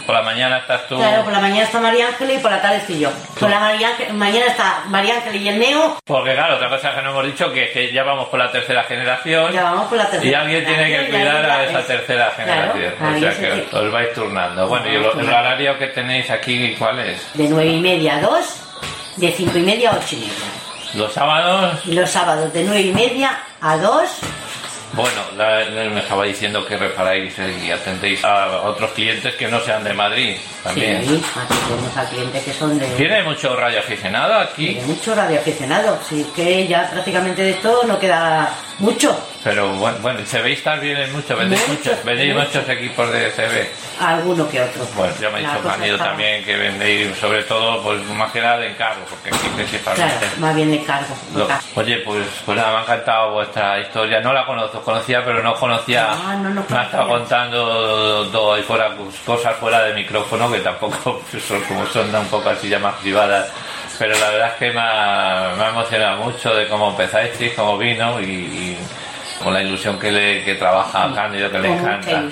por la mañana estás tú. Claro, por la mañana está María Ángeles y por la tarde estoy yo. Por la María Ángel- mañana está María Ángeles y el Neo. Porque claro, otra cosa que no hemos dicho que es que ya vamos por la tercera generación. Ya vamos por la tercera Y alguien tiene que generación, cuidar a es- esa tercera Claro, generación. o sea se que os vais turnando. Bueno, ¿y el, el horario que tenéis aquí cuál es? De nueve y media a dos, de cinco y media a ocho y media. Los sábados, Y los sábados de nueve y media a dos, bueno, la- me estaba diciendo que reparáis y atendéis a otros clientes que no sean de Madrid también. sí, atendemos a clientes que son de... ¿Tiene mucho radio aficionado aquí? de mucho radioaficionado, sí que ya prácticamente de esto no queda mucho. Pero bueno, bueno, se veis también en mucho, vendéis Mucho, muchos, vendéis mucho. muchos equipos de CB. Alguno que otro. Bueno, ya me ha dicho está- también que vendéis sobre todo, pues más que nada de encargo, porque aquí Claro, principalmente... más bien de cargo. de Lo- cargo. Oye, pues, pues nada, me ha encantado vuestra historia. No la conozco, conocía, pero no conocía. Ah, no me ha estado contando todo ahí fuera, cosas fuera de micrófono que tampoco son como son un poco así ya más privadas. Pero la verdad es que me ha, me ha emocionado mucho de cómo empezasteis, cómo vino y, y con la ilusión que le que trabaja a Cándido, que le Con encanta.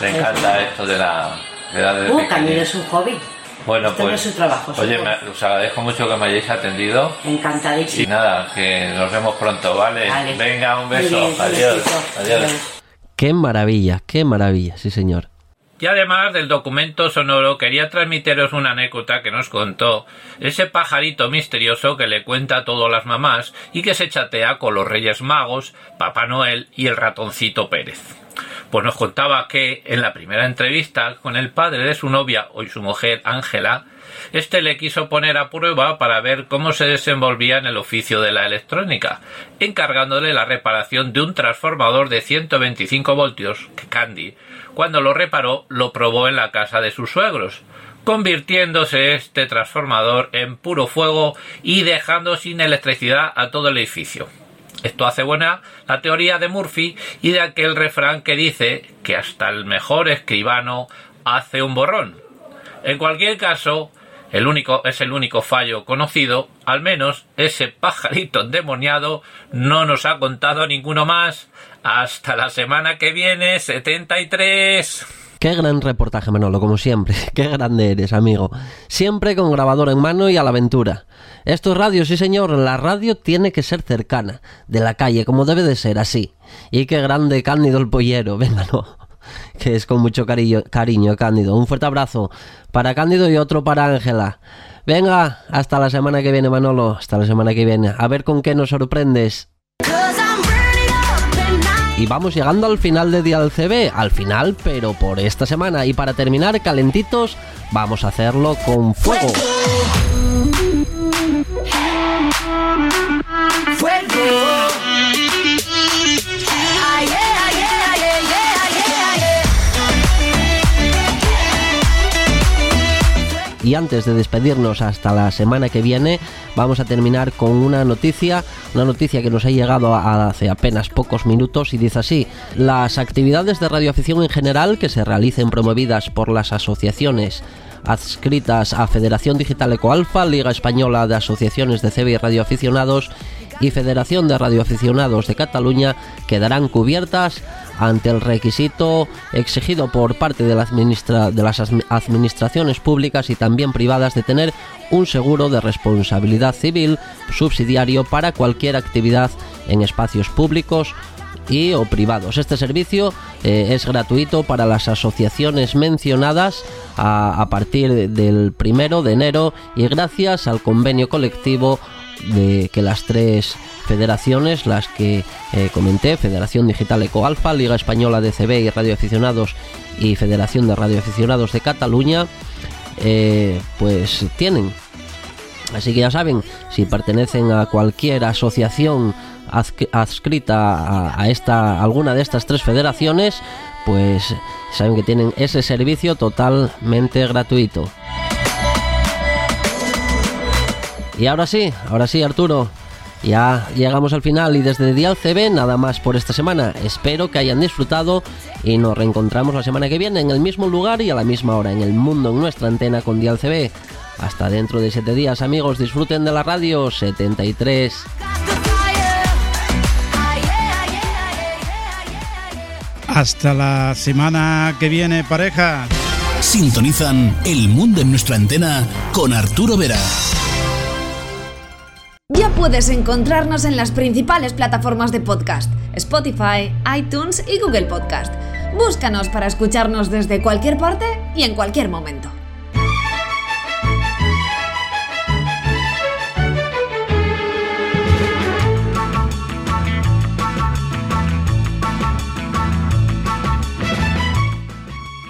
Le encanta esto de la. De la de Uh. Cándido es un hobby. Bueno, Esto no pues. es su trabajo, su oye, me- os agradezco mucho que me hayáis atendido. Y Encantadísimo. nada, que nos vemos pronto, ¿vale? Vale. Venga, un beso. bien, Adiós. Adiós. Qué maravilla, qué maravilla, sí señor. Y además del documento sonoro, quería transmitiros una anécdota que nos contó ese pajarito misterioso que le cuenta a todas las mamás y que se chatea con los Reyes Magos, Papá Noel y el ratoncito Pérez. Pues nos contaba que en la primera entrevista con el padre de su novia, hoy su mujer Ángela, este le quiso poner a prueba para ver cómo se desenvolvía en el oficio de la electrónica, encargándole la reparación de un transformador de 125 voltios que Candy, cuando lo reparó, lo probó en la casa de sus suegros, convirtiéndose este transformador en puro fuego y dejando sin electricidad a todo el edificio. Esto hace buena la teoría de Murphy y de aquel refrán que dice que hasta el mejor escribano hace un borrón. En cualquier caso, el único es el único fallo conocido, al menos ese pajarito endemoniado no nos ha contado ninguno más. Hasta la semana que viene, 73. Qué gran reportaje, Manolo, como siempre. Qué grande eres, amigo. Siempre con grabador en mano y a la aventura. Esto es radio, sí señor. La radio tiene que ser cercana, de la calle, como debe de ser, así. Y qué grande Cándido el pollero, venga, no. Que es con mucho cariño, cariño, Cándido. Un fuerte abrazo para Cándido y otro para Ángela. Venga, hasta la semana que viene, Manolo. Hasta la semana que viene. A ver con qué nos sorprendes. Y vamos llegando al final de Dial CB, al final, pero por esta semana. Y para terminar, calentitos, vamos a hacerlo con. Fuego. Y antes de despedirnos hasta la semana que viene, vamos a terminar con una noticia, una noticia que nos ha llegado hace apenas pocos minutos y dice así, las actividades de radioafición en general que se realicen promovidas por las asociaciones adscritas a Federación Digital Ecoalfa, Liga Española de Asociaciones de CB Radioaficionados y Federación de Radioaficionados de Cataluña quedarán cubiertas ante el requisito exigido por parte de, las admi- administraciones públicas y también privadas de tener un seguro de responsabilidad civil subsidiario para cualquier actividad en espacios públicos y o privados. Este servicio eh, es gratuito para las asociaciones mencionadas a, partir de- del primero de enero y gracias al convenio colectivo de que las tres federaciones, las que eh, comenté, Federación Digital Ecoalfa, Liga Española de CB y Radioaficionados y Federación de Radioaficionados de Cataluña, eh, pues tienen Así que ya saben, si pertenecen a cualquier asociación adscrita a, a esta, alguna de estas tres federaciones, pues saben que tienen ese servicio totalmente gratuito. Y ahora sí, ahora sí, Arturo. Ya llegamos al final y desde Dial CB nada más por esta semana. Espero que hayan disfrutado y nos reencontramos la semana que viene en el mismo lugar y a la misma hora en el mundo en nuestra antena con Dial CB. Hasta dentro de siete días, amigos, disfruten de la radio 73. Hasta la semana que viene, pareja. Sintonizan El Mundo en nuestra antena con Arturo Vera. Puedes encontrarnos en las principales plataformas de podcast, Spotify, iTunes y Google Podcast. Búscanos para escucharnos desde cualquier parte y en cualquier momento.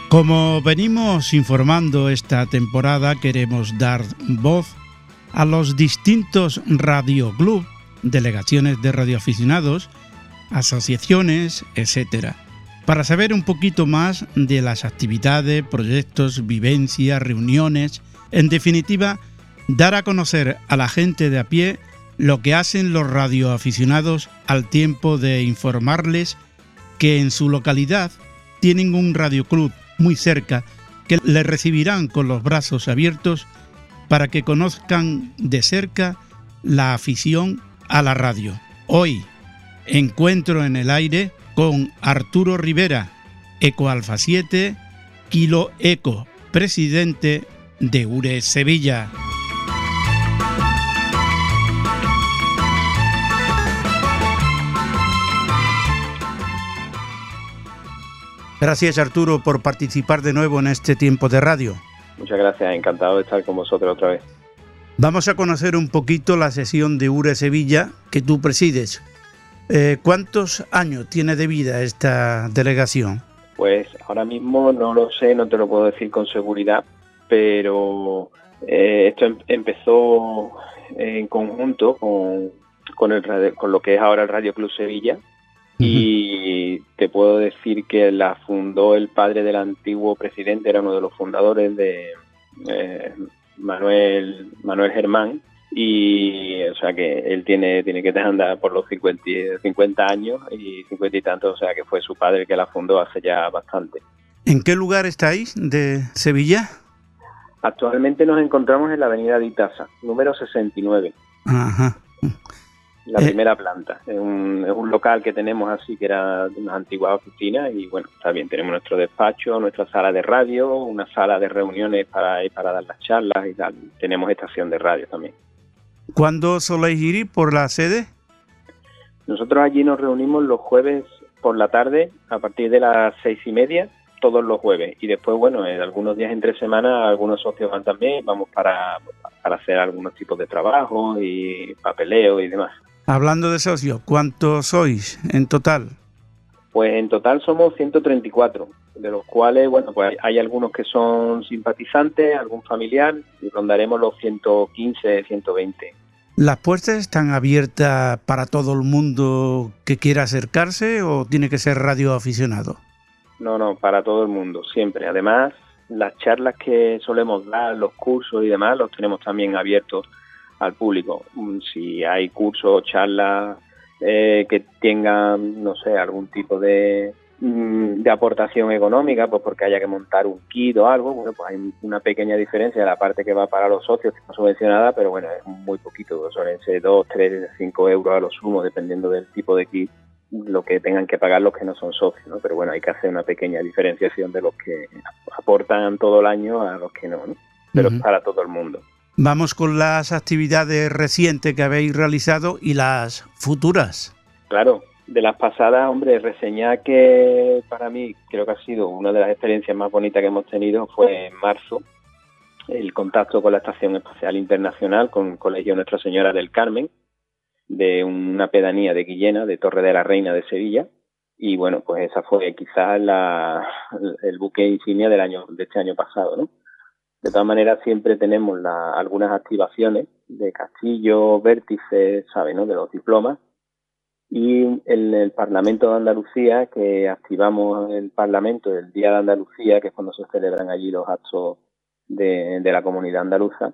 Como venimos informando esta temporada, queremos dar voz a los distintos radioclub, delegaciones de radioaficionados, asociaciones, etc., para saber un poquito más de las actividades, proyectos, vivencias, reuniones, en definitiva, dar a conocer a la gente de a pie lo que hacen los radioaficionados al tiempo de informarles que en su localidad tienen un radioclub muy cerca que le recibirán con los brazos abiertos para que conozcan de cerca la afición a la radio. Hoy, encuentro en el aire con Arturo Rivera, Eco Alfa 7, Kilo Eco, presidente de URE Sevilla. Gracias Arturo por participar de nuevo en este tiempo de radio. Muchas gracias, encantado de estar con vosotros otra vez. Vamos a conocer un poquito la sesión de URE Sevilla que tú presides. Eh, ¿Cuántos años tiene de vida esta delegación? Pues ahora mismo no lo sé, no te lo puedo decir con seguridad, pero eh, esto em- empezó en conjunto con, con, el, radio- con lo que es ahora el Radio Club Sevilla, y te puedo decir que la fundó el padre del antiguo presidente, era uno de los fundadores de eh, Manuel Manuel Germán y o sea que él tiene tiene que andar por los 50, y- 50 años y 50 y tantos, o sea que fue su padre el que la fundó hace ya bastante. ¿En qué lugar estáis de Sevilla? Actualmente nos encontramos en la avenida de Itaza, número 69. Ajá. La Eh. primera planta. Es un, es un local que tenemos así que era de unas antiguas oficinas y bueno, está bien, tenemos nuestro despacho, nuestra sala de radio, una sala de reuniones para, para dar las charlas y tal. Tenemos estación de radio también. ¿Cuándo soléis ir por la sede? Nosotros allí nos reunimos los jueves por la tarde a partir de las seis y media, todos los jueves. Y después, bueno, en algunos días entre semana, algunos socios van también, vamos para, para hacer algunos tipos de trabajo y papeleo y demás. Hablando de socios, ¿cuántos sois en total? Pues en total somos 134, de los cuales, bueno, pues hay algunos que son simpatizantes, algún familiar, y rondaremos los 115, 120. ¿Las puertas están abiertas para todo el mundo que quiera acercarse o tiene que ser radioaficionado? No, no, para todo el mundo, siempre. Además, las charlas que solemos dar, los cursos y demás, los tenemos también abiertos al público. Mm, Si hay cursos o charlas eh, que tengan, no sé, algún tipo de, mm, de aportación económica, pues porque haya que montar un kit o algo, bueno, pues hay una pequeña diferencia de la parte que va para los socios, que está subvencionada, pero bueno, es muy poquito, suelen ser 2, 3, 5 euros a lo sumo, dependiendo del tipo de kit lo que tengan que pagar los que no son socios, ¿no? Pero bueno, hay que hacer una pequeña diferenciación de los que aportan todo el año a los que no, ¿no? Pero Ujú. para todo el mundo. Vamos con las actividades recientes que habéis realizado y las futuras. Claro, de las pasadas, hombre, reseñar que para mí creo que ha sido una de las experiencias más bonitas que hemos tenido fue en marzo, el contacto con la Estación Espacial Internacional, con Colegio Nuestra Señora del Carmen, de una pedanía de Guillena, de Torre de la Reina de Sevilla. Y bueno, pues esa fue quizás la, el buque insignia del año, de este año pasado, ¿no? De todas maneras, siempre tenemos la- algunas activaciones de castillo, vértices, ¿sabes? ¿no? De los diplomas. Y en el Parlamento de Andalucía, que activamos el Parlamento el Día de Andalucía, que es cuando se celebran allí los actos de, la comunidad andaluza.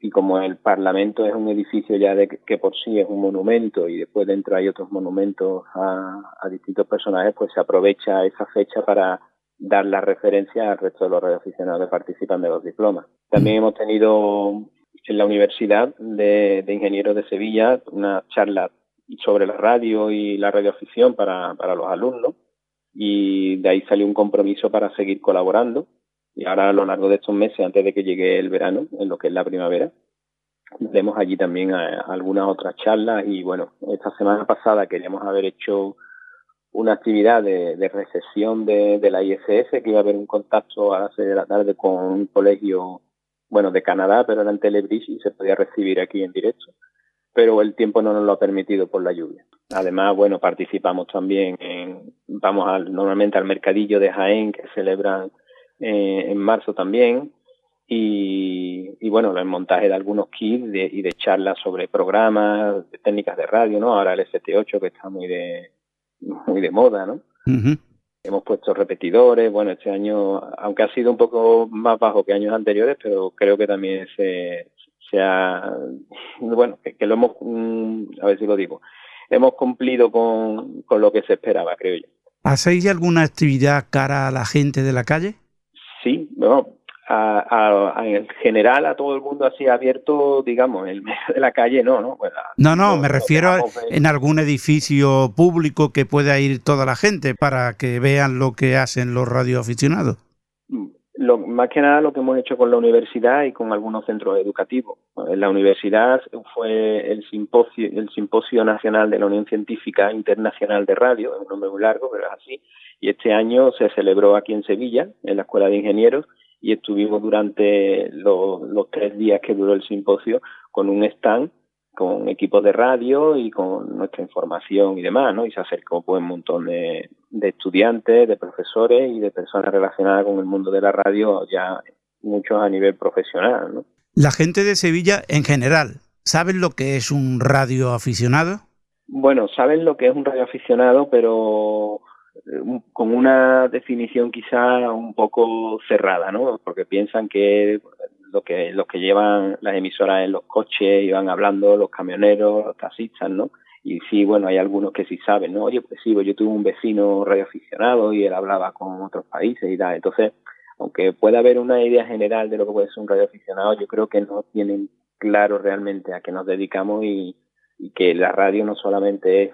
Y como el Parlamento es un edificio ya de que, por sí es un monumento y después dentro hay otros monumentos a distintos personajes, pues se aprovecha esa fecha para dar la referencia al resto de los radioaficionados que participan de los diplomas. También hemos tenido en la Universidad de, de Ingenieros de Sevilla una charla sobre la radio y la radioafición para, para los alumnos y de ahí salió un compromiso para seguir colaborando. Y ahora a lo largo de estos meses, antes de que llegue el verano, en lo que es la primavera, tenemos allí también a- algunas otras charlas. Y bueno, esta semana pasada queríamos haber hecho una actividad de, de recepción de, la ISS, que iba a haber un contacto a las de la tarde con un colegio, bueno, de Canadá, pero era en Telebridge y se podía recibir aquí en directo. Pero el tiempo no nos lo ha permitido por la lluvia. Además, bueno, participamos también en, vamos al, normalmente al mercadillo de Jaén que celebran eh, en marzo también y, y bueno, el montaje de algunos kits de- y de charlas sobre programas, de técnicas de radio, ¿no? Ahora el ST8 que está muy de muy de moda, ¿no? Hemos puesto repetidores, bueno, este año, aunque ha sido un poco más bajo que años anteriores, pero creo que también se, se ha, bueno, que, que lo hemos, mm, a ver si lo digo, hemos cumplido con, con lo que se esperaba, creo yo. ¿Hacéis alguna actividad cara a la gente de la calle? Sí, bueno, a, a- a- en general a todo el mundo así abierto, digamos, en el medio de la calle, no, ¿no? Bueno, No, no, me refiero a- en algún edificio público que pueda ir toda la gente para que vean lo que hacen los radioaficionados. Lo, más que nada lo que hemos hecho con la universidad y con algunos centros educativos. En la universidad fue el simposio, el simposio nacional de la Unión Científica Internacional de Radio, es un nombre muy largo, pero es así. Y este año se celebró aquí en Sevilla, en la Escuela de Ingenieros, y estuvimos durante lo- los tres días que duró el simposio con un stand con equipos de radio y con nuestra información y demás, ¿no? Y se acercó pues un montón de, de estudiantes, de profesores y de personas relacionadas con el mundo de la radio, ya muchos a nivel profesional, ¿no? La gente de Sevilla en general, ¿saben lo que es un radioaficionado? Bueno, saben lo que es un radioaficionado, pero eh, un- con una definición quizá un poco cerrada, ¿no? Porque piensan que lo que los que llevan las emisoras en los coches y van hablando los camioneros, los taxistas, ¿no? Y sí, bueno, hay algunos que sí saben, ¿no? Oye, pues sí, pues yo tuve un vecino radioaficionado y él hablaba con otros países y tal. Entonces, aunque pueda haber una idea general de lo que puede ser un radioaficionado, yo creo que no tienen claro realmente a qué nos dedicamos y, y que la radio no solamente es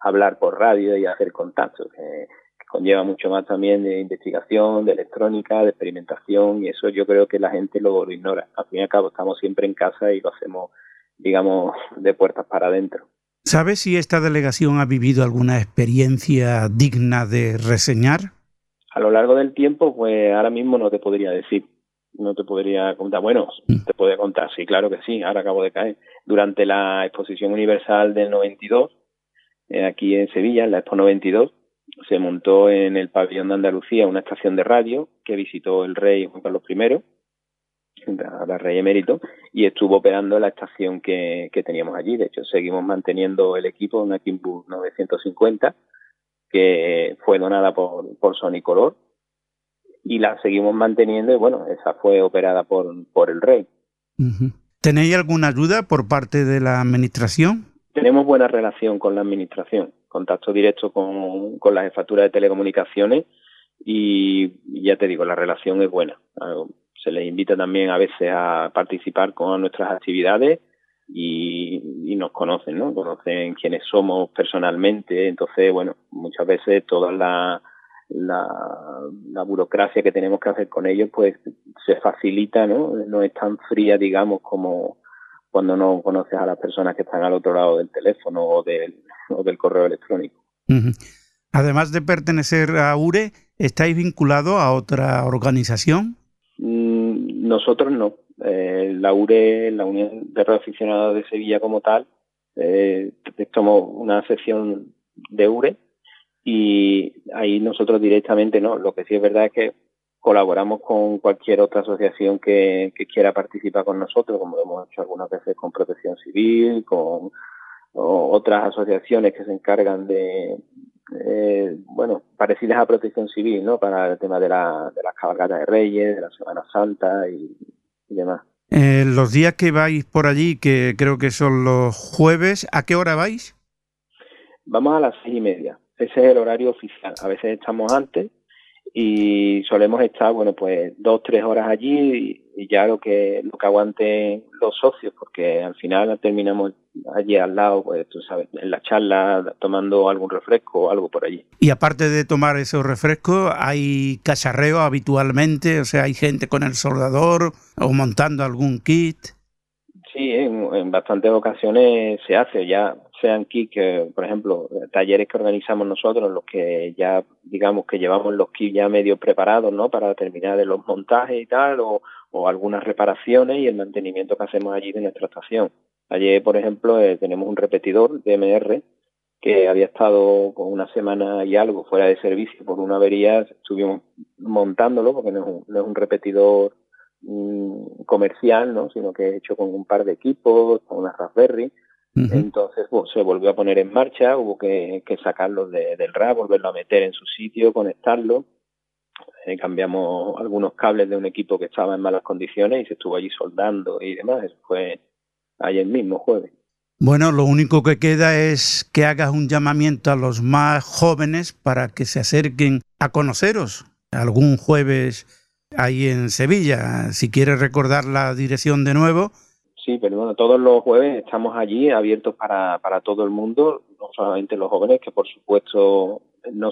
hablar por radio y hacer contactos, que, que conlleva mucho más también de investigación, de electrónica, de experimentación y eso yo creo que la gente lo, lo ignora. Al fin y al cabo estamos siempre en casa y lo hacemos, digamos, de puertas para adentro. ¿Sabes si esta delegación ha vivido alguna experiencia digna de reseñar? A lo largo del tiempo, pues ahora mismo no te podría decir, no te podría contar. Bueno, te podría contar, sí, claro que sí, ahora acabo de caer. Durante la Exposición Universal del 92, eh, aquí en Sevilla, en la Expo 92, se montó en el pabellón de Andalucía una estación de radio que visitó el rey Juan Carlos I, la rey emérito, y estuvo operando la estación que, que teníamos allí. De hecho, seguimos manteniendo el equipo, una Kimbus 950, que fue donada por, por Sonicolor, y la seguimos manteniendo, y bueno, esa fue operada por, por el rey. ¿Tenéis alguna ayuda por parte de la administración? Tenemos buena relación con la administración, contacto directo con, con la jefatura de telecomunicaciones y ya te digo, la relación es buena. Se les invita también a veces a participar con nuestras actividades y, nos conocen, ¿no? Conocen quiénes somos personalmente. Entonces, bueno, muchas veces toda la, la burocracia que tenemos que hacer con ellos, pues se facilita, ¿no? No es tan fría, digamos, como cuando no conoces a las personas que están al otro lado del teléfono o del, o del correo electrónico. Además de pertenecer a URE, ¿estáis vinculados a otra organización? Mm, Nosotros no. Eh, la URE, la Unión de Radioaficionados de Sevilla como tal, eh, somos una sección de URE y ahí nosotros directamente no. Lo que sí es verdad es que colaboramos con cualquier otra asociación que, que quiera participar con nosotros, como lo hemos hecho algunas veces con Protección Civil, con o otras asociaciones que se encargan de, eh, bueno, parecidas a Protección Civil, ¿no? Para el tema de, la, de las cabalgatas de Reyes, de la Semana Santa y, y demás. Eh, los días que vais por allí, que creo que son los jueves, ¿a qué hora vais? Vamos a las seis y media. Ese es el horario oficial. A veces estamos antes y solemos estar, bueno, pues dos, tres horas allí y, y ya lo que, lo que aguanten los socios, porque al final terminamos allí al lado, pues tú sabes, en la charla, tomando algún refresco o algo por allí. Y aparte de tomar esos refrescos, hay cacharreo habitualmente, o sea, hay gente con el soldador o montando algún kit. Sí, en, en bastantes ocasiones se hace, ya sean kits que, por ejemplo, talleres que organizamos nosotros, los que ya, digamos, que llevamos los kits ya medio preparados, ¿no? Para terminar de los montajes y tal, o, o algunas reparaciones y el mantenimiento que hacemos allí de nuestra estación. Ayer, por ejemplo, eh, tenemos un repetidor de MR que había estado con una semana y algo fuera de servicio por una avería, estuvimos montándolo porque no es un, no es un repetidor mm, comercial, ¿no? sino que es hecho con un par de equipos, con una Raspberry. Entonces bueno, se volvió a poner en marcha, hubo que, que sacarlo de, del RAP, volverlo a meter en su sitio, conectarlo. Eh, cambiamos algunos cables de un equipo que estaba en malas condiciones y se estuvo allí soldando y demás. Eso fue ayer mismo, jueves. Bueno, lo único que queda es que hagas un llamamiento a los más jóvenes para que se acerquen a conoceros algún jueves ahí en Sevilla. Si quieres recordar la dirección de nuevo. Sí, todos los jueves estamos allí abiertos para, para todo el mundo, no solamente los jóvenes, que por supuesto, no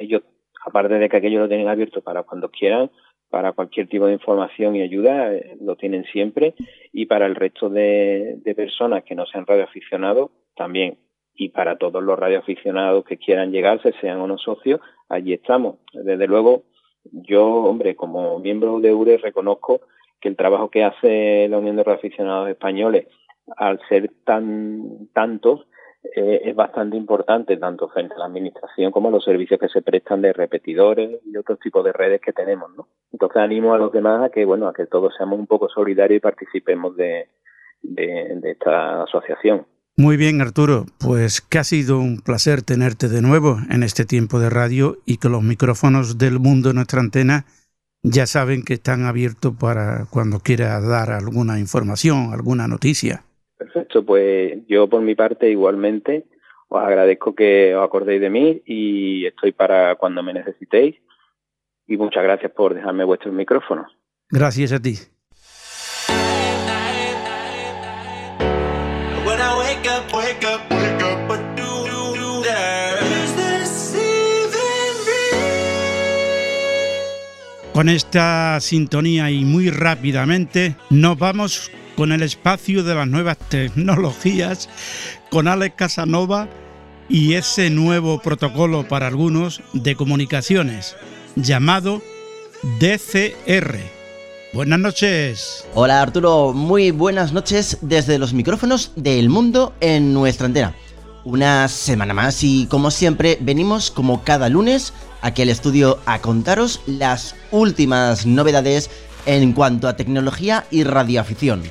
ellos, aparte de que aquellos lo tienen abierto para cuando quieran, para cualquier tipo de información y ayuda, eh, lo tienen siempre, y para el resto de, de personas que no sean radioaficionados, también. Y para todos los radioaficionados que quieran llegarse, sean o no socios, allí estamos. Desde luego, yo, hombre, como miembro de URE reconozco que el trabajo que hace la Unión de Radioaficionados Españoles, al ser tan tantos, eh, es bastante importante, tanto frente a la administración como a los servicios que se prestan de repetidores y otros tipos de redes que tenemos, ¿no? Entonces animo a los demás a que, bueno, a que todos seamos un poco solidarios y participemos de, de, de esta asociación. Muy bien, Arturo, pues que ha sido un placer tenerte de nuevo en este tiempo de radio y que los micrófonos del mundo en nuestra antena ya saben que están abiertos para cuando quiera dar alguna información, alguna noticia. Perfecto, pues yo por mi parte igualmente os agradezco que os acordéis de mí y estoy para cuando me necesitéis y muchas gracias por dejarme vuestros micrófonos. Gracias a ti. Con esta sintonía y muy rápidamente nos vamos con el espacio de las nuevas tecnologías, con Alex Casanova y ese nuevo protocolo para algunos de comunicaciones llamado DCR. Buenas noches. Hola Arturo, muy buenas noches desde los micrófonos del mundo en nuestra antena. Una semana más y como siempre venimos como cada lunes aquí al estudio a contaros las últimas novedades en cuanto a tecnología y radioafición.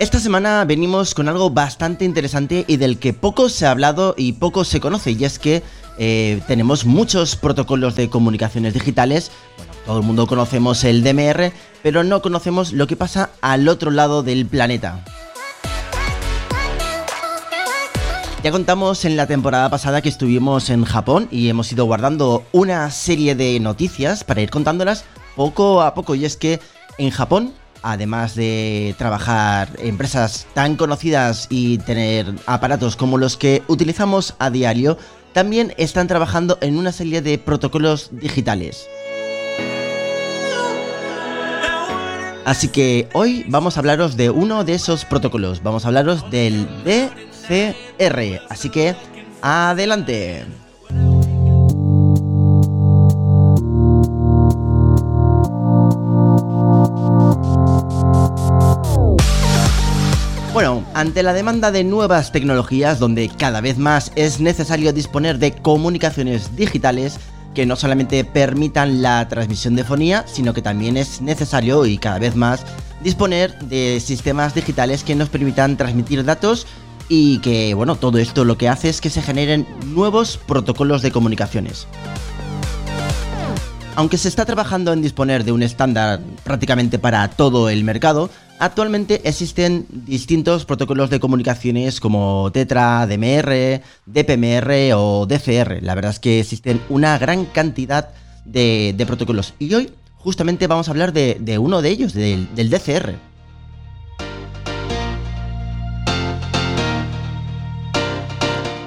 Esta semana venimos con algo bastante interesante y del que poco se ha hablado y poco se conoce, y es que eh, tenemos muchos protocolos de comunicaciones digitales. Todo el mundo conocemos el DMR, pero no conocemos lo que pasa al otro lado del planeta. Ya contamos en la temporada pasada que estuvimos en Japón y hemos ido guardando una serie de noticias para ir contándolas poco a poco. Y es que en Japón, además de trabajar empresas tan conocidas y tener aparatos como los que utilizamos a diario, también están trabajando en una serie de protocolos digitales. Así que hoy vamos a hablaros de uno de esos protocolos, vamos a hablaros del DCR. Así que, adelante. Bueno, ante la demanda de nuevas tecnologías donde cada vez más es necesario disponer de comunicaciones digitales que no solamente permitan la transmisión de fonía, sino que también es necesario y cada vez más disponer de sistemas digitales que nos permitan transmitir datos y que, bueno, todo esto lo que hace es que se generen nuevos protocolos de comunicaciones. Aunque se está trabajando en disponer de un estándar prácticamente para todo el mercado, Actualmente existen distintos protocolos de comunicaciones como Tetra, DMR, DPMR o DCR. La verdad es que existen una gran cantidad de, protocolos. Y hoy justamente vamos a hablar de, uno de ellos, del DCR.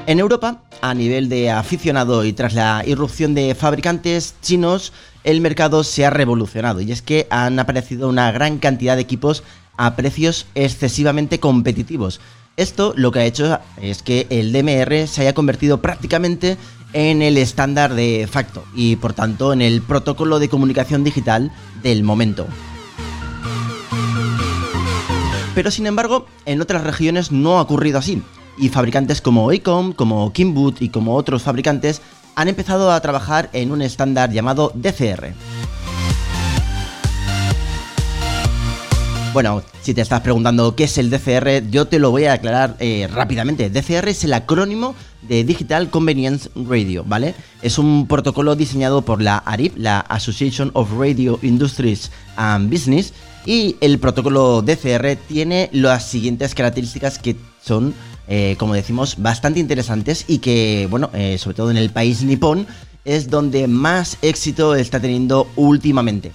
En Europa, a nivel de aficionado y tras la irrupción de fabricantes chinos, el mercado se ha revolucionado y es que han aparecido una gran cantidad de equipos a precios excesivamente competitivos. Esto lo que ha hecho es que el DMR se haya convertido prácticamente en el estándar de facto y por tanto en el protocolo de comunicación digital del momento. Pero sin embargo, en otras regiones no ha ocurrido así y fabricantes como Icom, como Kimboot y como otros fabricantes han empezado a trabajar en un estándar llamado DCR. Bueno, si te estás preguntando qué es el DCR, yo te lo voy a aclarar eh, rápidamente. DCR es el acrónimo de Digital Convenience Radio, ¿vale? Es un protocolo diseñado por la ARIP, la Association of Radio Industries and Business, y el protocolo DCR tiene las siguientes características que son, eh, como decimos, bastante interesantes y que, bueno, eh, sobre todo en el país nipón, es donde más éxito está teniendo últimamente.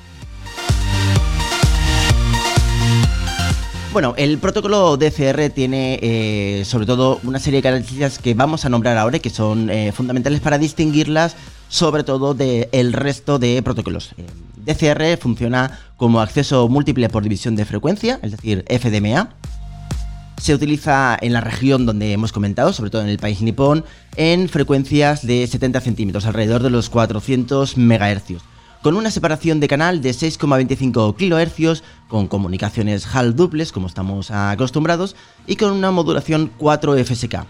Bueno, el protocolo DCR tiene eh, sobre todo una serie de características que vamos a nombrar ahora y que son eh, fundamentales para distinguirlas sobre todo del resto de protocolos. Eh, DCR funciona como acceso múltiple por división de frecuencia, es decir, FDMA. Se utiliza en la región donde hemos comentado, sobre todo en el país nipón, en frecuencias de 70 centímetros, alrededor de los 400 MHz con una separación de canal de 6,25 kHz, con comunicaciones HAL duples, como estamos acostumbrados, y con una modulación 4 FSK.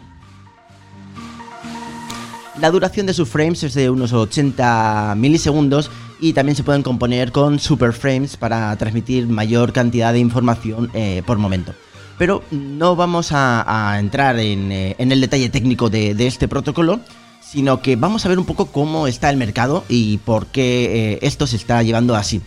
La duración de sus frames es de unos 80 milisegundos y también se pueden componer con super frames para transmitir mayor cantidad de información eh, por momento. Pero no vamos a, entrar en, eh, en, el detalle técnico de este protocolo, sino que vamos a ver un poco cómo está el mercado y por qué eh, esto se está llevando así.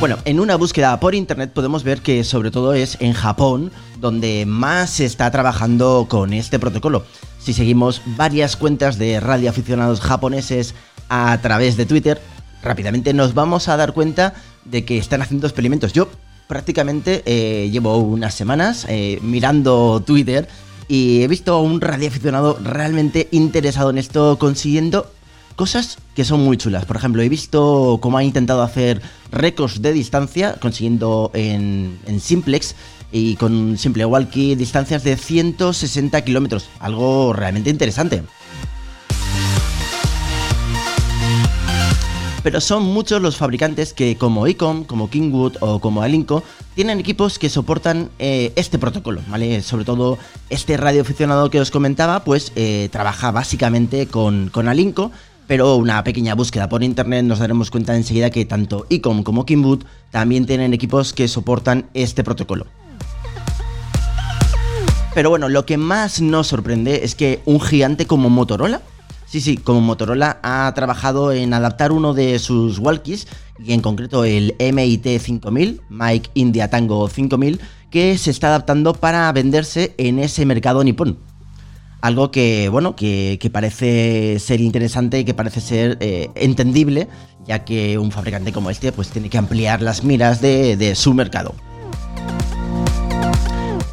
Bueno, en una búsqueda por internet podemos ver que sobre todo es en Japón donde más se está trabajando con este protocolo. Si seguimos varias cuentas de radioaficionados japoneses a través de Twitter, rápidamente nos vamos a dar cuenta de que están haciendo experimentos. Yo prácticamente eh, llevo unas semanas eh, mirando Twitter y he visto a un radioaficionado realmente interesado en esto consiguiendo cosas que son muy chulas. Por ejemplo, he visto cómo ha intentado hacer récords de distancia consiguiendo en, simplex y con simple walkie distancias de 160 kilómetros. Algo realmente interesante. pero son muchos los fabricantes que como Icom, como Kingwood o como Alinco tienen equipos que soportan eh, este protocolo, ¿vale? Sobre todo este radioaficionado que os comentaba, pues eh, trabaja básicamente con, con Alinco, pero una pequeña búsqueda por internet nos daremos cuenta enseguida que tanto Icom como Kingwood también tienen equipos que soportan este protocolo. Pero bueno, lo que más nos sorprende es que un gigante como Motorola Sí, sí, como Motorola ha trabajado en adaptar uno de sus walkies, y en concreto el MIT 5000, Mike India Tango 5000, que se está adaptando para venderse en ese mercado nipón. Algo que, bueno, que, que parece ser interesante y que parece ser eh, entendible, ya que un fabricante como este pues tiene que ampliar las miras de, de su mercado.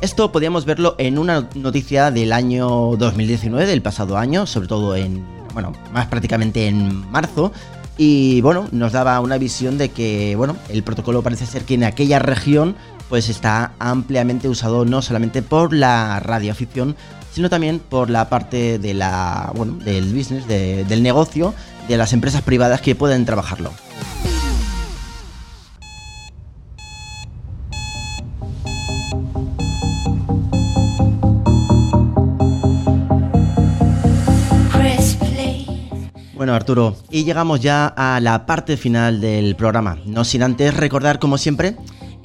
Esto podíamos verlo en una noticia del año 2019, del pasado año, sobre todo en, bueno, más prácticamente en marzo. Y bueno, nos daba una visión de que, bueno, el protocolo parece ser que en aquella región pues está ampliamente usado no solamente por la radioafición, sino también por la parte de la, bueno, del business, de, del negocio, de las empresas privadas que pueden trabajarlo. Bueno, Arturo, y llegamos ya a la parte final del programa. No sin antes recordar, como siempre,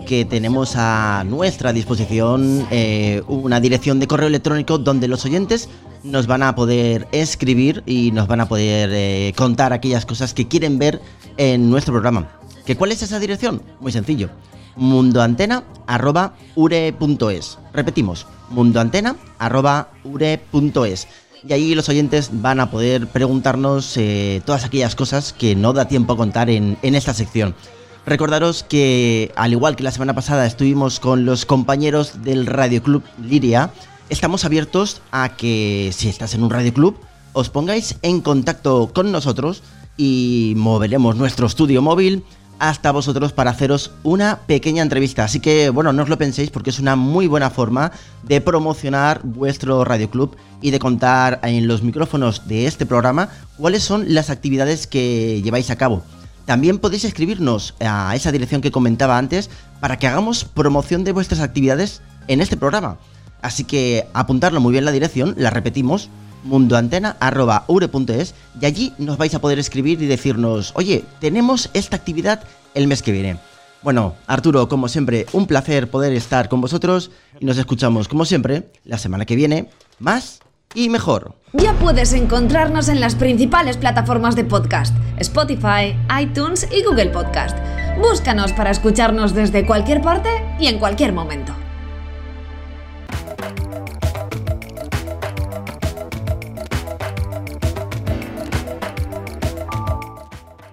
que tenemos a nuestra disposición eh, una dirección de correo electrónico donde los oyentes nos van a poder escribir y nos van a poder eh, contar aquellas cosas que quieren ver en nuestro programa. ¿Que ¿Cuál es esa dirección? Muy sencillo. mundoantena.ure.es. Repetimos, mundoantena.ure.es. Y ahí los oyentes van a poder preguntarnos eh, todas aquellas cosas que no da tiempo a contar en, en esta sección. Recordaros que, al igual que la semana pasada estuvimos con los compañeros del Radio Club Liria, estamos abiertos a que si estás en un Radio Club, os pongáis en contacto con nosotros y moveremos nuestro estudio móvil hasta vosotros para haceros una pequeña entrevista. Así que, bueno, no os lo penséis porque es una muy buena forma de promocionar vuestro Radio Club y de contar en los micrófonos de este programa cuáles son las actividades que lleváis a cabo. También podéis escribirnos a esa dirección que comentaba antes para que hagamos promoción de vuestras actividades en este programa. Así que apuntarlo muy bien la dirección, la repetimos, mundoantena.ure.es y allí nos vais a poder escribir y decirnos, oye, tenemos esta actividad el mes que viene. Bueno, Arturo, como siempre, un placer poder estar con vosotros y nos escuchamos, como siempre, la semana que viene, más y mejor. Ya puedes encontrarnos en las principales plataformas de podcast, Spotify, iTunes y Google Podcast. Búscanos para escucharnos desde cualquier parte y en cualquier momento.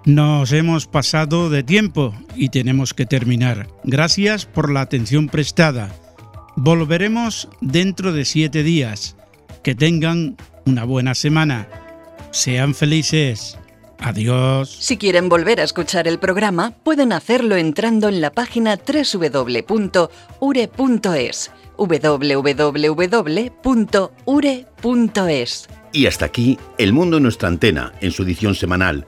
Nos hemos pasado de tiempo y tenemos que terminar. Gracias por la atención prestada. Volveremos dentro de siete días. Que tengan una buena semana. Sean felices. Adiós. Si quieren volver a escuchar el programa, pueden hacerlo entrando en la página www.ure.es www.ure.es Y hasta aquí El Mundo en nuestra antena, en su edición semanal,